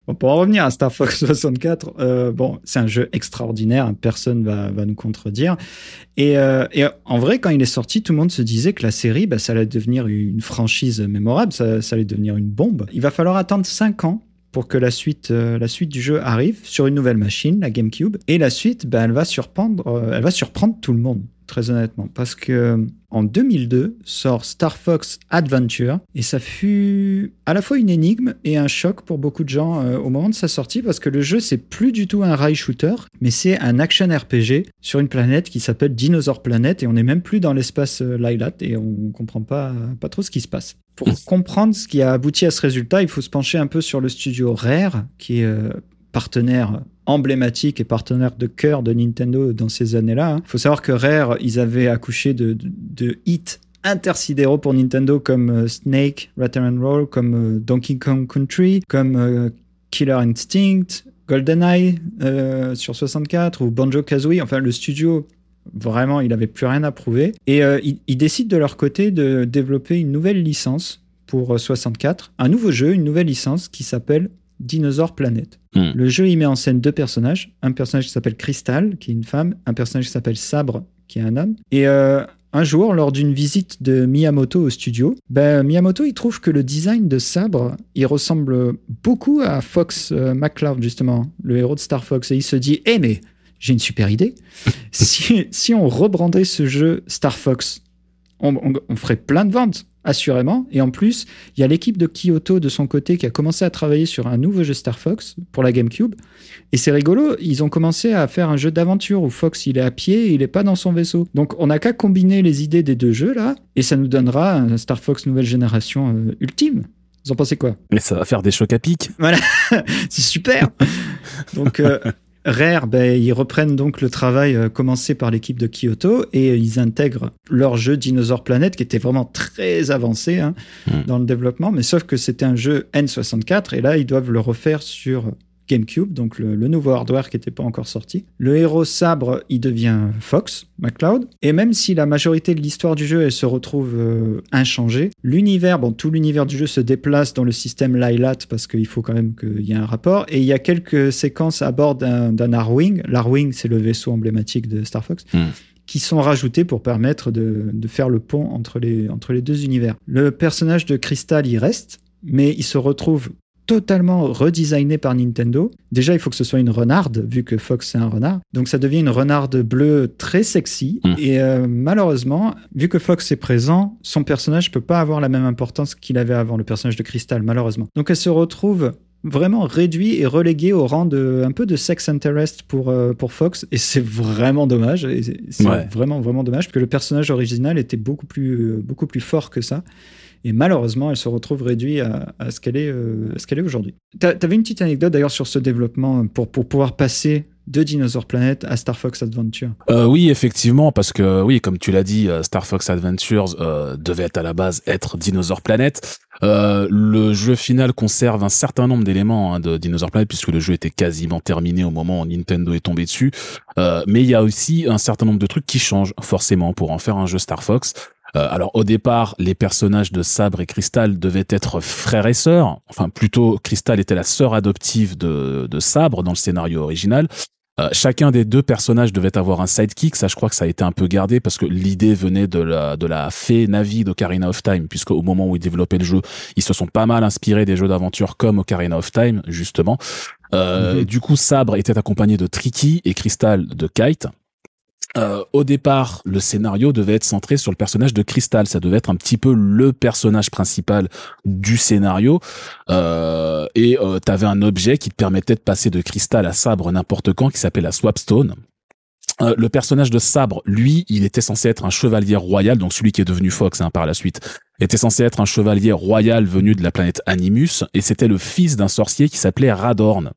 Speaker 2: Bon, pour en revenir à Star Fox 64, euh, bon, c'est un jeu extraordinaire, hein, personne va, va nous contredire. Et, euh, et en vrai, quand il est sorti, tout le monde se disait que la série, bah, ça allait devenir une franchise mémorable, ça, ça allait devenir une bombe. Il va falloir attendre 5 ans pour que la suite, euh, la suite du jeu arrive sur une nouvelle machine, la GameCube. Et la suite, bah, elle va surprendre, elle va surprendre tout le monde, très honnêtement, parce que en 2002 sort Star Fox Adventure et ça fut à la fois une énigme et un choc pour beaucoup de gens euh, au moment de sa sortie parce que le jeu c'est plus du tout un rail shooter mais c'est un action RPG sur une planète qui s'appelle Dinosaur Planet et on n'est même plus dans l'espace euh, Lylat et on comprend pas pas trop ce qui se passe. Pour comprendre ce qui a abouti à ce résultat, il faut se pencher un peu sur le studio Rare qui est euh, partenaire emblématique et partenaire de cœur de Nintendo dans ces années-là. Il faut savoir que Rare, ils avaient accouché de, hits intersidéraux pour Nintendo comme euh, Snake, Return and Roll, comme euh, Donkey Kong Country, comme euh, Killer Instinct, GoldenEye sur 64 ou Banjo Kazooie. Enfin, le studio vraiment, il avait plus rien à prouver. Et ils, décident de leur côté de développer une nouvelle licence pour euh, 64, un nouveau jeu, une nouvelle licence qui s'appelle Dinosaur Planet.
Speaker 1: Hmm.
Speaker 2: Le jeu, il met en scène deux personnages. Un personnage qui s'appelle Crystal, qui est une femme. Un personnage qui s'appelle Sabre, qui est un homme. Et euh, un jour, lors d'une visite de Miyamoto au studio, ben, Miyamoto, il trouve que le design de Sabre, il ressemble beaucoup à Fox euh, McCloud, justement, le héros de Star Fox. Et il se dit, eh mais, j'ai une super idée. si, si on rebrandait ce jeu Star Fox, on, on- on ferait plein de ventes, assurément. Et en plus, il y a l'équipe de Kyoto de son côté qui a commencé à travailler sur un nouveau jeu Star Fox pour la GameCube. Et c'est rigolo, ils ont commencé à faire un jeu d'aventure où Fox il est à pied et il est pas dans son vaisseau. Donc on n'a qu'à combiner les idées des deux jeux là, et ça nous donnera un Star Fox nouvelle génération euh, ultime. Vous en pensez quoi?
Speaker 1: Mais ça va faire des chocs à pic.
Speaker 2: c'est super. donc euh, Rare, ben, ils reprennent donc le travail euh, commencé par l'équipe de Kyoto et euh, ils intègrent leur jeu Dinosaur Planet qui était vraiment très avancé hein,
Speaker 1: Mm.
Speaker 2: dans le développement, mais sauf que c'était un jeu N64 et là ils doivent le refaire sur GameCube, donc le, le nouveau hardware qui n'était pas encore sorti. Le héros sabre, il devient Fox, McCloud. Et même si la majorité de l'histoire du jeu, elle se retrouve euh, inchangée, l'univers, bon, tout l'univers du jeu se déplace dans le système Lylat parce qu'il faut quand même qu'il y ait un rapport. Et il y a quelques séquences à bord d'un Arwing. L'Arwing, c'est le vaisseau emblématique de Star Fox.
Speaker 1: Hmm.
Speaker 2: qui sont rajoutés pour permettre de, de faire le pont entre les, entre les deux univers. Le personnage de Crystal y reste, mais il se retrouve totalement redesigné par Nintendo. Déjà, il faut que ce soit une renarde, vu que Fox c'est un renard. Donc ça devient une renarde bleue très sexy.
Speaker 1: Mm.
Speaker 2: Et euh, malheureusement, vu que Fox est présent, son personnage peut pas avoir la même importance qu'il avait avant, le personnage de Crystal, malheureusement. Donc elle se retrouve vraiment réduit et relégué au rang de un peu de sex interest pour euh, pour Fox et c'est vraiment dommage c'est c'est
Speaker 1: Ouais.
Speaker 2: vraiment vraiment dommage parce que le personnage original était beaucoup plus euh, beaucoup plus fort que ça et malheureusement elle se retrouve réduite à, à ce qu'elle est euh, à est aujourd'hui. T'a- T'avais une petite anecdote d'ailleurs sur ce développement pour pour pouvoir passer de Dinosaur Planet à Star Fox Adventure?
Speaker 1: Euh, oui, effectivement, parce que oui, comme tu l'as dit, euh, Star Fox Adventures euh, devait à la base être Dinosaur Planet. Euh, le jeu final conserve un certain nombre d'éléments hein, de Dinosaur Planet puisque le jeu était quasiment terminé au moment où Nintendo est tombé dessus. Euh, mais il y a aussi un certain nombre de trucs qui changent forcément pour en faire un jeu Star Fox. Euh, alors au départ, les personnages de Sabre et Crystal devaient être frères et sœurs. Enfin, plutôt, Crystal était la sœur adoptive de, de Sabre dans le scénario original. Euh, chacun des deux personnages devait avoir un sidekick. Ça, je crois que ça a été un peu gardé parce que l'idée venait de la, de la fée Navi d'Ocarina of Time, puisque au moment où ils développaient le jeu, ils se sont pas mal inspirés des jeux d'aventure comme Ocarina of Time, justement. Euh,
Speaker 2: Mhm.
Speaker 1: Du coup, Sabre était accompagné de Tricky et Crystal de Kite. Euh, au départ, le scénario devait être centré sur le personnage de Crystal. Ça devait être un petit peu le personnage principal du scénario. Euh, et euh, tu avais un objet qui te permettait de passer de Crystal à Sabre n'importe quand, qui s'appelle la Swapstone. Euh, le personnage de Sabre, lui, il était censé être un chevalier royal, donc celui qui est devenu Fox hein, par la suite. était censé être un chevalier royal venu de la planète Animus, et c'était le fils d'un sorcier qui s'appelait Radorn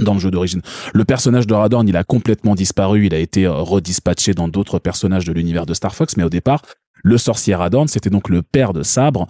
Speaker 1: dans le jeu d'origine. Le personnage de Radorn, il a complètement disparu, il a été euh, redispatché dans d'autres personnages de l'univers de Star Fox, mais au départ, le sorcier Radorn, c'était donc le père de Sabre,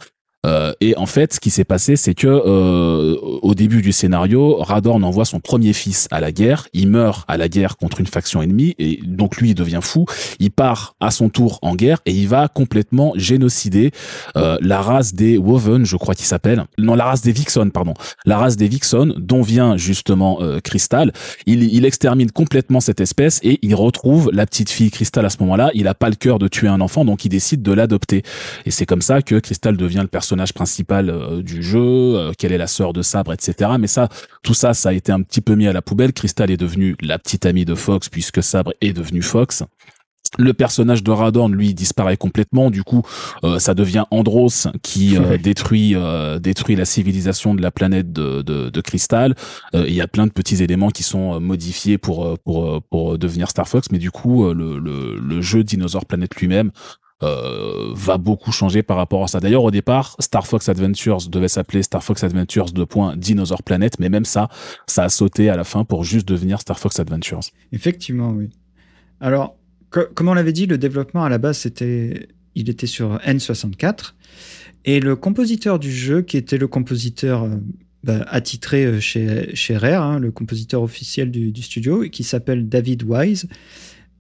Speaker 1: euh, et en fait, ce qui s'est passé, c'est que euh, au début du scénario, Radorn envoie son premier fils à la guerre. Il meurt à la guerre contre une faction ennemie et donc lui il devient fou. Il part à son tour en guerre et il va complètement génocider euh, la race des Woven, je crois qu'il s'appelle. Non, la race des Vixen, pardon. La race des Vixen, dont vient justement Crystal. Il, il extermine complètement cette espèce et il retrouve la petite fille Crystal à ce moment-là. Il a pas le cœur de tuer un enfant, donc il décide de l'adopter. Et c'est comme ça que Crystal devient le personnage personnage principal euh, du jeu, euh, quelle est la sœur de Sabre, etc. Mais ça, tout ça, ça a été un petit peu mis à la poubelle. Crystal est devenue la petite amie de Fox puisque Sabre est devenu Fox. Le personnage de Radorn, lui, disparaît complètement. Du coup, euh, ça devient Andros qui détruit détruit la civilisation de la planète de, de, de Crystal. Il y a plein de petits éléments qui sont modifiés pour pour pour devenir Star Fox, mais du coup, le, le, le jeu Dinosaur Planet lui-même euh, va beaucoup changer par rapport à ça. D'ailleurs, au départ, Star Fox Adventures devait s'appeler Star Fox Adventures de Dinosaur Planet, mais même ça, ça a sauté à la fin pour juste devenir Star Fox Adventures.
Speaker 2: Effectivement, oui. Alors, comme on l'avait dit, le développement à la base, il était sur N64, et le compositeur du jeu, qui était le compositeur euh, bah, attitré euh, chez, chez Rare, hein, le compositeur officiel du studio, qui s'appelle David Wise,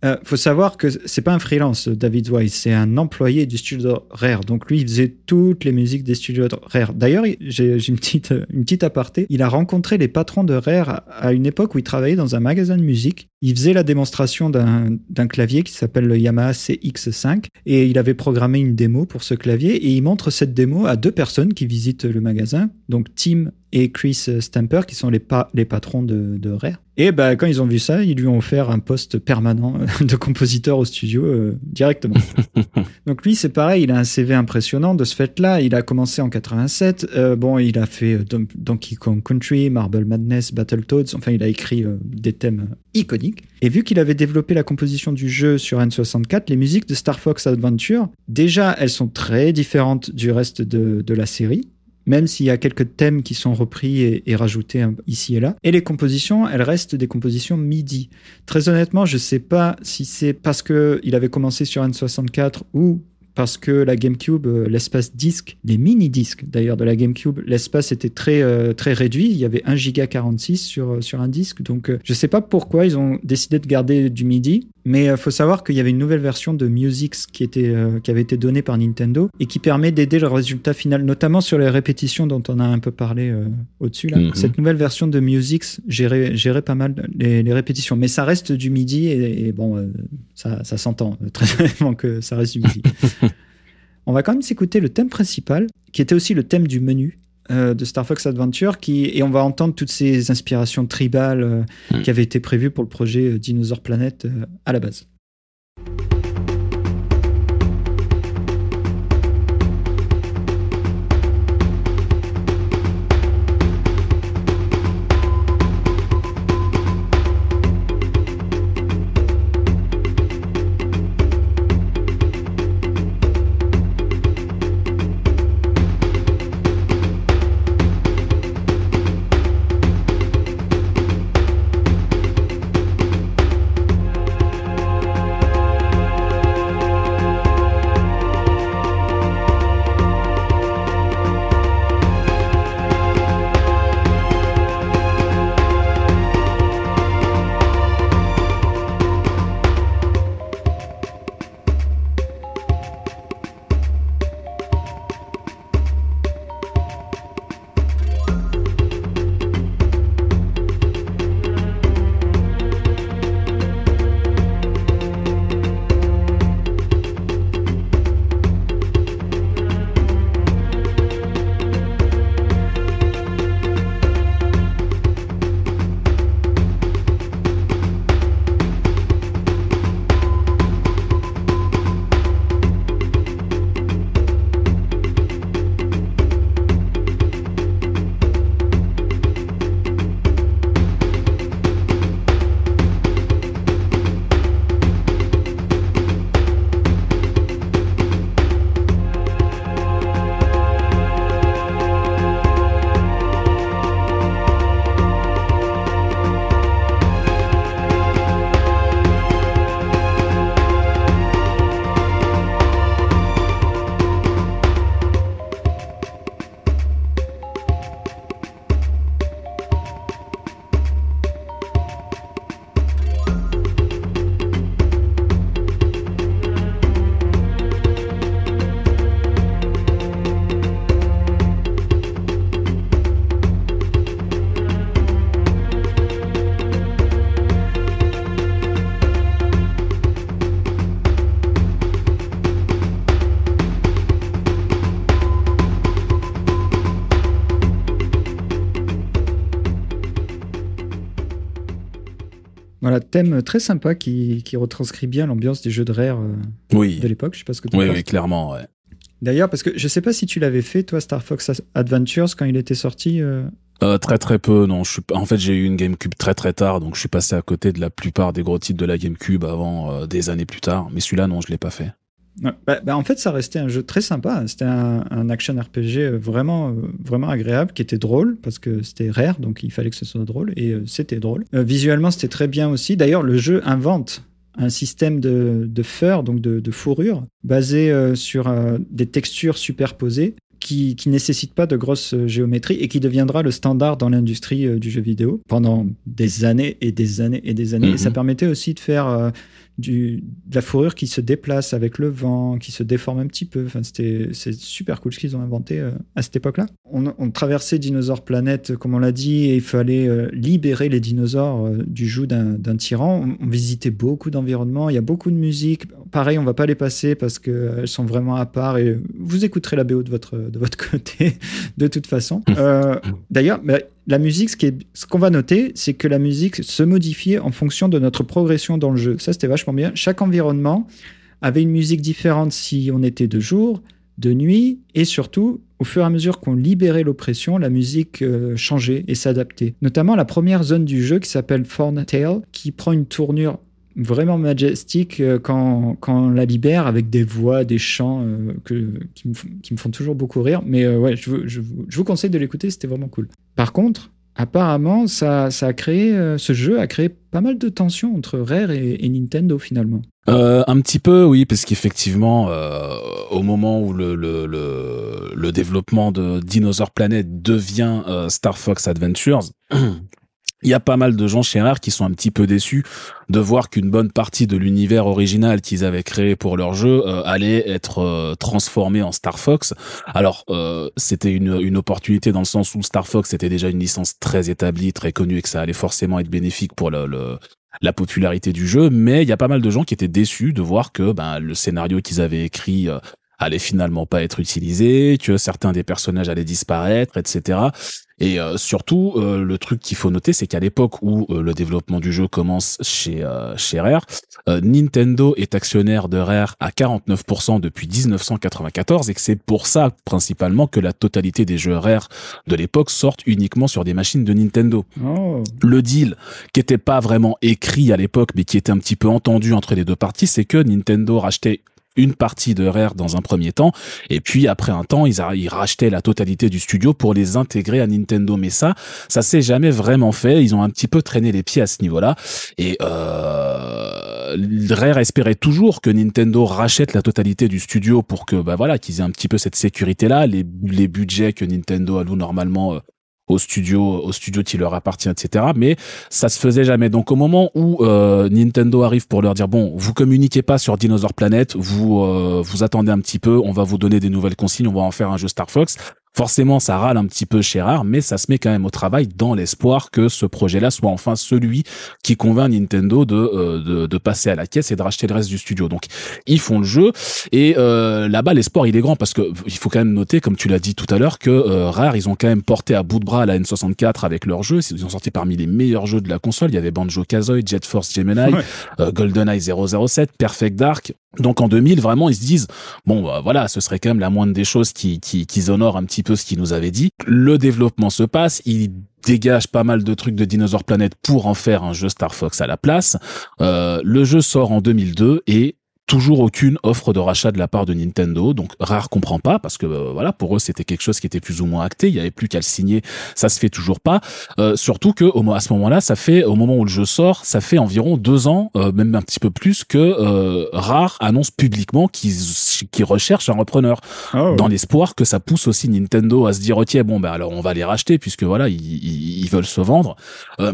Speaker 2: euh, faut savoir que c'est pas un freelance, David Wise, c'est un employé du studio Rare. Donc lui, il faisait toutes les musiques des studios Rare. D'ailleurs, j'ai une petite, une petite aparté. Il a rencontré les patrons de Rare à une époque où il travaillait dans un magasin de musique. Il faisait la démonstration d'un clavier qui s'appelle le Yamaha CX5 et il avait programmé une démo pour ce clavier et il montre cette démo à deux personnes qui visitent le magasin, donc Tim et Chris Stamper, qui sont les, les patrons de, de Rare. Et bah, quand ils ont vu ça, ils lui ont offert un poste permanent de compositeur au studio euh, directement. Donc lui, c'est pareil, il a un CV impressionnant de ce fait-là. Il a commencé en 87. Euh, bon, il a fait euh, Donkey Kong Country, Marble Madness, Battletoads. Enfin, il a écrit des thèmes iconiques. Et vu qu'il avait développé la composition du jeu sur N64, les musiques de Star Fox Adventure, déjà, elles sont très différentes du reste de, de la série même s'il y a quelques thèmes qui sont repris et, rajoutés ici et là. Et les compositions, elles restent des compositions MIDI. Très honnêtement, je ne sais pas si c'est parce qu'il avait commencé sur N64 ou parce que la GameCube, euh, l'espace disque, les mini-disques d'ailleurs de la GameCube, l'espace était très, euh, très réduit. Il y avait 1 giga 46 sur, euh, sur un disque. Donc, je sais pas pourquoi ils ont décidé de garder du MIDI. Mais il faut savoir qu'il y avait une nouvelle version de Musix qui, était, qui avait été donnée par Nintendo et qui permet d'aider le résultat final, notamment sur les répétitions dont on a un peu parlé au-dessus. là. Mhm. Cette nouvelle version de Musix gérait, gérait pas mal les, les, répétitions. Mais ça reste du MIDI et, bon, ça, ça s'entend très honnêtement que ça reste du MIDI. On va quand même s'écouter le thème principal, qui était aussi le thème du menu euh, de Star Fox Adventure, qui, et on va entendre toutes ces inspirations tribales euh, hmm. qui avaient été prévues pour le projet euh, Dinosaur Planet à la base. Thème très sympa qui, qui retranscrit bien l'ambiance des jeux de Rare
Speaker 1: oui.
Speaker 2: de l'époque. Je sais pas ce que tu
Speaker 1: oui,
Speaker 2: penses.
Speaker 1: Oui, clairement, ouais.
Speaker 2: D'ailleurs, parce que je sais pas si tu l'avais fait, toi, Star Fox Adventures, quand il était sorti.
Speaker 1: Euh, très très peu, non. Je suis en fait j'ai eu une GameCube très très tard, donc je suis passé à côté de la plupart des gros titres de la GameCube avant euh, des années plus tard. Mais celui-là, non, je l'ai pas fait.
Speaker 2: Bah, bah, en fait, ça restait un jeu très sympa. C'était un, action RPG euh, vraiment, vraiment agréable, qui était drôle parce que c'était rare, donc il fallait que ce soit drôle et c'était drôle. visuellement, c'était très bien aussi. D'ailleurs, le jeu invente un système de, de fur, donc de, fourrure, basé euh, sur euh, des textures superposées qui, qui nécessite pas de grosses euh, géométries et qui deviendra le standard dans l'industrie du jeu vidéo pendant des années et des années et des années. Et ça mhm. permettait aussi de faire de la fourrure qui se déplace avec le vent, qui se déforme un petit peu. Enfin, c'est super cool ce qu'ils ont inventé euh, à cette époque-là. On, traversait Dinosaur Planète, comme on l'a dit, et il fallait euh, libérer les dinosaures euh, du joug d'un, tyran. On, visitait beaucoup d'environnements, il y a beaucoup de musique. Pareil, on va pas les passer parce qu'elles sont vraiment à part et vous écouterez la BO de votre, de votre côté de toute façon. d'ailleurs, bah, la musique, ce qu'on va noter, c'est que la musique se modifiait en fonction de notre progression dans le jeu. Ça, c'était vachement bien. Chaque environnement avait une musique différente si on était de jour, de nuit, et surtout, au fur et à mesure qu'on libérait l'oppression, la musique euh, changeait et s'adaptait. Notamment la première zone du jeu qui s'appelle Tail, qui prend une tournure vraiment majestique euh, quand, quand, on la libère avec des voix, des chants euh, que, qui, me, font toujours beaucoup rire. Mais ouais, je, je, vous conseille de l'écouter, c'était vraiment cool. Par contre, apparemment, ça, ça a créé, euh, ce jeu a créé pas mal de tensions entre Rare et, Nintendo finalement.
Speaker 1: Euh, un petit peu, oui, parce qu'effectivement, euh, au moment où le, le, le, développement de Dinosaur Planet devient Star Fox Adventures, il y a pas mal de gens chez Rare qui sont un petit peu déçus de voir qu'une bonne partie de l'univers original qu'ils avaient créé pour leur jeu euh, allait être euh, transformé en Star Fox. Alors euh, c'était une, une opportunité dans le sens où Star Fox était déjà une licence très établie, très connue et que ça allait forcément être bénéfique pour le, le la popularité du jeu, mais il y a pas mal de gens qui étaient déçus de voir que ben, le scénario qu'ils avaient écrit allait finalement pas être utilisé, que certains des personnages allaient disparaître, etc. Et euh, surtout, euh, le truc qu'il faut noter, c'est qu'à l'époque où euh, le développement du jeu commence chez chez Rare, Nintendo est actionnaire de Rare à 49% depuis 1994 et que c'est pour ça principalement que la totalité des jeux Rare de l'époque sortent uniquement sur des machines de Nintendo.
Speaker 2: Oh.
Speaker 1: Le deal qui était pas vraiment écrit à l'époque mais qui était un petit peu entendu entre les deux parties, c'est que Nintendo rachetait une partie de Rare dans un premier temps, et puis après un temps, ils, ils rachetaient la totalité du studio pour les intégrer à Nintendo. Mais ça, ça s'est jamais vraiment fait. Ils ont un petit peu traîné les pieds à ce niveau-là. Et euh, Rare espérait toujours que Nintendo rachète la totalité du studio pour que, bah voilà, qu'ils aient un petit peu cette sécurité-là, les, les budgets que Nintendo alloue normalement euh, au studio, au studio qui leur appartient, etc. Mais ça se faisait jamais. Donc au moment où euh, Nintendo arrive pour leur dire bon, vous communiquez pas sur Dinosaur Planet, vous euh, vous attendez un petit peu, on va vous donner des nouvelles consignes, on va en faire un jeu Star Fox. Forcément, ça râle un petit peu chez Rare, mais ça se met quand même au travail dans l'espoir que ce projet-là soit enfin celui qui convainc Nintendo de, euh, de, de, passer à la caisse et de racheter le reste du studio. Donc, ils font le jeu et euh, là-bas, l'espoir il est grand parce que il faut quand même noter, comme tu l'as dit tout à l'heure, que euh, Rare ils ont quand même porté à bout de bras la N64 avec leur jeu. Ils ont sorti parmi les meilleurs jeux de la console. Il y avait Banjo Kazooie, Jet Force Gemini, ouais. GoldenEye 007, Perfect Dark. Donc en 2000, vraiment, ils se disent bon, bah, voilà, ce serait quand même la moindre des choses qui, qui, honorent un petit peu ce qu'ils nous avaient dit. Le développement se passe, ils dégagent pas mal de trucs de Dinosaur Planet pour en faire un jeu Star Fox à la place. Euh, le jeu sort en 2002 et toujours aucune offre de rachat de la part de Nintendo. Donc Rare comprend pas parce que euh, voilà pour eux c'était quelque chose qui était plus ou moins acté. Il y avait plus qu'à le signer. Ça se fait toujours pas. Euh, surtout que au, à ce moment-là, ça fait au moment où le jeu sort, ça fait environ deux ans, euh, même un petit peu plus que euh, Rare annonce publiquement qu'ils qu recherchent un repreneur oh. dans l'espoir que ça pousse aussi Nintendo à se dire ok bon ben alors on va les racheter puisque voilà ils, ils, ils veulent se vendre,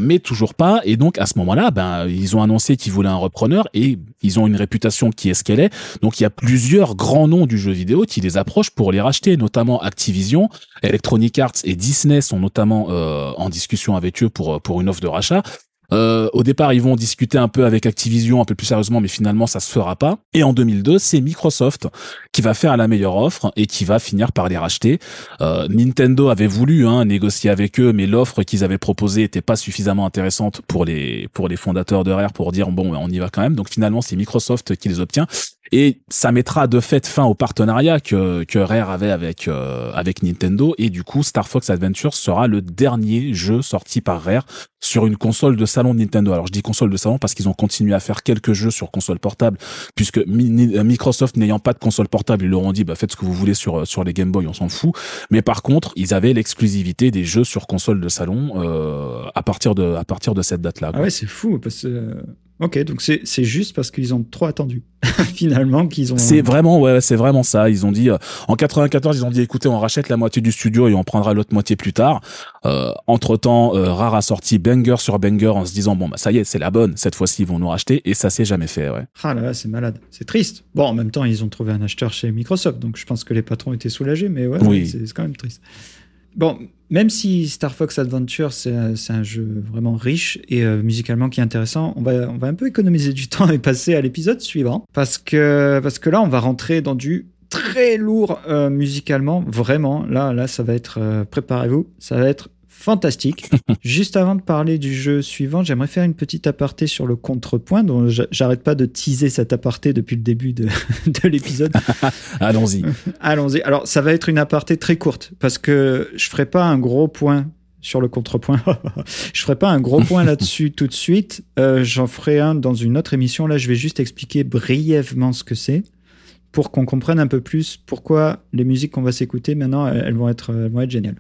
Speaker 1: mais toujours pas. Et donc à ce moment-là, ben ils ont annoncé qu'ils voulaient un repreneur et ils ont une réputation qui est ce qu'elle est. Donc il y a plusieurs grands noms du jeu vidéo qui les approchent pour les racheter, notamment Activision, Electronic Arts et Disney sont notamment euh, en discussion avec eux pour pour une offre de rachat. Euh, au départ, ils vont discuter un peu avec Activision, un peu plus sérieusement, mais finalement, ça se fera pas. Et en 2002, c'est Microsoft qui va faire la meilleure offre et qui va finir par les racheter. Euh, Nintendo avait voulu hein, négocier avec eux, mais l'offre qu'ils avaient proposée était pas suffisamment intéressante pour les pour les fondateurs de pour dire bon, on y va quand même. Donc finalement, c'est Microsoft qui les obtient. Et ça mettra de fait fin au partenariat que, que Rare avait avec, euh, avec Nintendo. Et du coup, Star Fox Adventure sera le dernier jeu sorti par Rare sur une console de salon de Nintendo. Alors je dis console de salon parce qu'ils ont continué à faire quelques jeux sur console portable, puisque Microsoft n'ayant pas de console portable, ils leur ont dit bah, faites ce que vous voulez sur, sur les Game Boy, on s'en fout. Mais par contre, ils avaient l'exclusivité des jeux sur console de salon euh, à, partir de, à partir de cette date-là.
Speaker 2: Ah ouais, c'est fou parce que Ok, donc c'est juste parce qu'ils ont trop attendu finalement qu'ils ont.
Speaker 1: C'est vraiment ouais, c'est vraiment ça. Ils ont dit euh, en 94, ils ont dit écoutez, on rachète la moitié du studio et on prendra l'autre moitié plus tard. Euh, entre temps, euh, Rare a sorti banger sur banger en se disant bon bah ça y est, c'est la bonne. Cette fois-ci, ils vont nous racheter et ça s'est jamais fait. Ouais.
Speaker 2: Ah là là, c'est malade, c'est triste. Bon, en même temps, ils ont trouvé un acheteur chez Microsoft, donc je pense que les patrons étaient soulagés, mais ouais, oui. c'est quand même triste. Bon, même si Star Fox Adventure, c'est un jeu vraiment riche et euh, musicalement qui est intéressant, on va, on va un peu économiser du temps et passer à l'épisode suivant. Parce que, parce que là, on va rentrer dans du très lourd euh, musicalement, vraiment. Là, là, ça va être, euh, préparez-vous, ça va être fantastique. Juste avant de parler du jeu suivant, j'aimerais faire une petite aparté sur le contrepoint, dont j'arrête pas de teaser cet aparté depuis le début de, de l'épisode.
Speaker 1: Allons-y.
Speaker 2: Allons-y. Alors, ça va être une aparté très courte, parce que je ferai pas un gros point sur le contrepoint. je ferai pas un gros point là-dessus tout de suite. Euh, J'en ferai un dans une autre émission. Là, je vais juste expliquer brièvement ce que c'est pour qu'on comprenne un peu plus pourquoi les musiques qu'on va s'écouter maintenant, elles vont être, elles vont être géniales.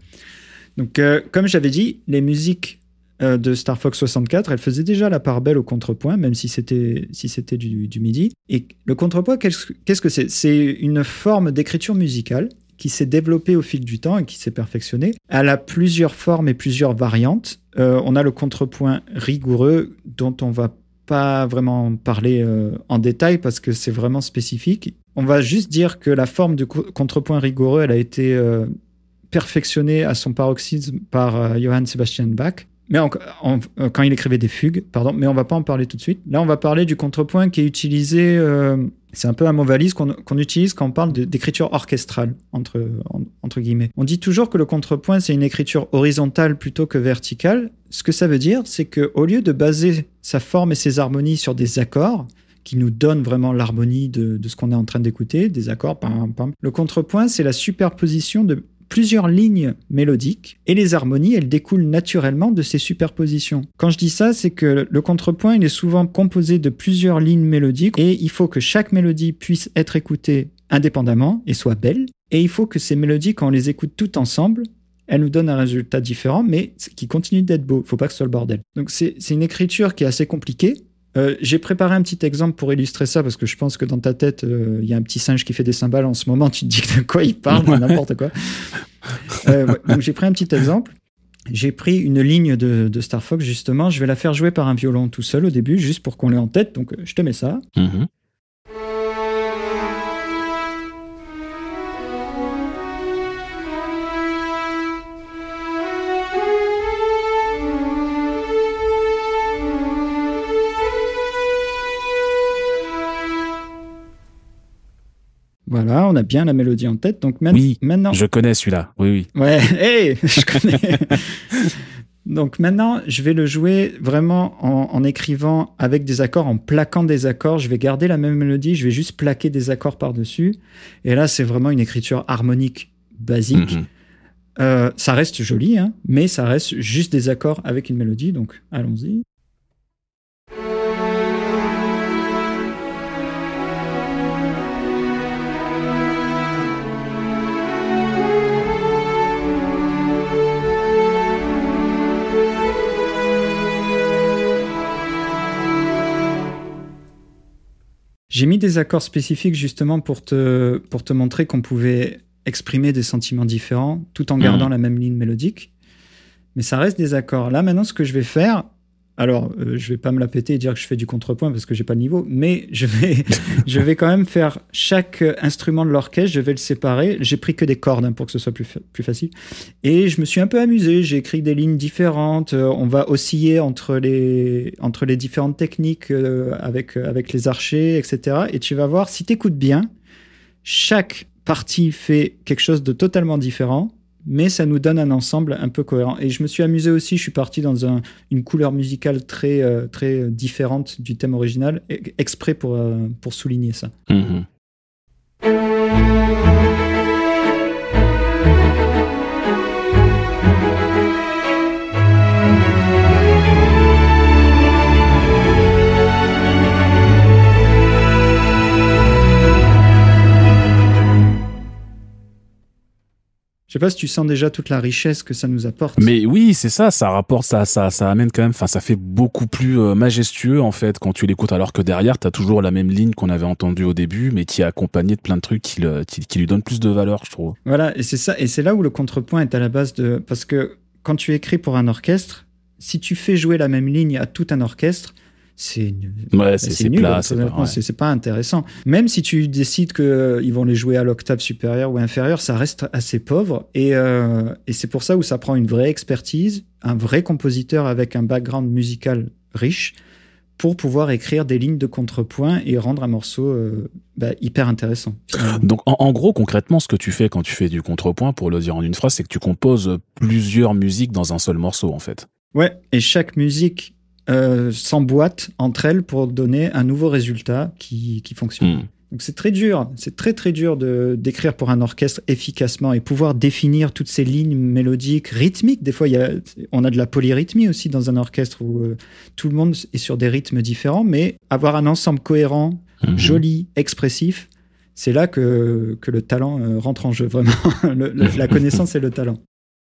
Speaker 2: Donc, euh, comme j'avais dit, les musiques euh, de Star Fox 64, elles faisaient déjà la part belle au contrepoint, même si c'était si du, du, MIDI. Et le contrepoint, qu'est-ce que c'est? C'est une forme d'écriture musicale qui s'est développée au fil du temps et qui s'est perfectionnée. Elle a plusieurs formes et plusieurs variantes. Euh, on a le contrepoint rigoureux dont on va pas vraiment parler en détail parce que c'est vraiment spécifique. On va juste dire que la forme du contrepoint rigoureux, elle a été perfectionné à son paroxysme par euh, Johann Sebastian Bach. Mais euh, quand il écrivait des fugues, pardon, mais on va pas en parler tout de suite. Là, on va parler du contrepoint qui est utilisé. Euh, c'est un peu un mot valise qu'on utilise quand on parle d'écriture orchestrale entre guillemets. On dit toujours que le contrepoint c'est une écriture horizontale plutôt que verticale. Ce que ça veut dire, c'est que au lieu de baser sa forme et ses harmonies sur des accords, qui nous donnent vraiment l'harmonie de, de, ce qu'on est en train d'écouter, des accords, pam, pam. Le contrepoint, c'est la superposition de plusieurs lignes mélodiques et les harmonies, elles découlent naturellement de ces superpositions. Quand je dis ça, c'est que le contrepoint, il est souvent composé de plusieurs lignes mélodiques et il faut que chaque mélodie puisse être écoutée indépendamment et soit belle. Et il faut que ces mélodies, quand on les écoute toutes ensemble, elles nous donnent un résultat différent, mais qui continue d'être beau. Il faut pas que ce soit le bordel. Donc c'est une écriture qui est assez compliquée, euh, j'ai préparé un petit exemple pour illustrer ça parce que je pense que dans ta tête, euh, il y a un petit singe qui fait des cymbales en ce moment. Tu te dis de quoi il parle, n'importe quoi. Euh, donc j'ai pris un petit exemple. J'ai pris une ligne de, Star Fox justement. Je vais la faire jouer par un violon tout seul au début, juste pour qu'on l'ait en tête. Donc je te mets ça. Mm-hmm. On a bien la mélodie en tête. Donc
Speaker 1: oui,
Speaker 2: maintenant.
Speaker 1: Je connais celui-là. Oui, oui.
Speaker 2: Ouais, hey, je connais. donc maintenant, je vais le jouer vraiment en, écrivant avec des accords, en plaquant des accords. Je vais garder la même mélodie, je vais juste plaquer des accords par-dessus. Et là, c'est vraiment une écriture harmonique basique. Mhm. Euh, ça reste joli, hein, mais ça reste juste des accords avec une mélodie. Donc allons-y. J'ai mis des accords spécifiques justement pour te, pour te montrer qu'on pouvait exprimer des sentiments différents tout en gardant mmh. la même ligne mélodique. Mais ça reste des accords. Là, maintenant, ce que je vais faire, Alors, euh, je vais pas me la péter et dire que je fais du contrepoint parce que j'ai pas le niveau, mais je vais, je vais quand même faire chaque instrument de l'orchestre, je vais le séparer. J'ai pris que des cordes hein, pour que ce soit plus, plus facile. Et je me suis un peu amusé. J'ai écrit des lignes différentes. Euh, on va osciller entre les, entre les différentes techniques euh, avec, avec les archers, etc. Et tu vas voir, si tu écoutes bien, chaque partie fait quelque chose de totalement différent mais ça nous donne un ensemble un peu cohérent. Et je me suis amusé aussi, je suis parti dans un, une couleur musicale très, euh, très différente du thème original, e-, exprès pour, euh, pour souligner ça.
Speaker 1: Mhm.
Speaker 2: Je sais pas si tu sens déjà toute la richesse que ça nous apporte.
Speaker 1: Mais oui, c'est ça, ça rapporte, ça, ça, ça amène quand même, enfin, ça fait beaucoup plus euh, majestueux en fait quand tu l'écoutes, alors que derrière, t'as toujours la même ligne qu'on avait entendue au début, mais qui est accompagnée de plein de trucs qui, qui, lui donnent plus de valeur, je trouve.
Speaker 2: Voilà, et c'est ça, et c'est là où le contrepoint est à la base de, parce que quand tu écris pour un orchestre, si tu fais jouer la même ligne à tout un orchestre, c'est
Speaker 1: ouais, c'est nul.
Speaker 2: C'est pas intéressant. Même si tu décides qu'ils euh, vont les jouer à l'octave supérieure ou inférieure, ça reste assez pauvre. Et, euh, et c'est pour ça où ça prend une vraie expertise, un vrai compositeur avec un background musical riche pour pouvoir écrire des lignes de contrepoint et rendre un morceau euh, bah, hyper intéressant.
Speaker 1: Donc en, en, gros, concrètement, ce que tu fais quand tu fais du contrepoint, pour le dire en une phrase, c'est que tu composes plusieurs musiques dans un seul morceau, en fait.
Speaker 2: Ouais, et chaque musique euh, s'emboîtent entre elles pour donner un nouveau résultat qui, qui fonctionne. Hmm. Donc c'est très dur, c'est très très dur de d'écrire pour un orchestre efficacement et pouvoir définir toutes ces lignes mélodiques, rythmiques. Des fois, il y a, on a de la polyrythmie aussi dans un orchestre où euh, tout le monde est sur des rythmes différents, mais avoir un ensemble cohérent, hmm. joli, expressif, c'est là que, que le talent euh, rentre en jeu, vraiment. la connaissance et le talent.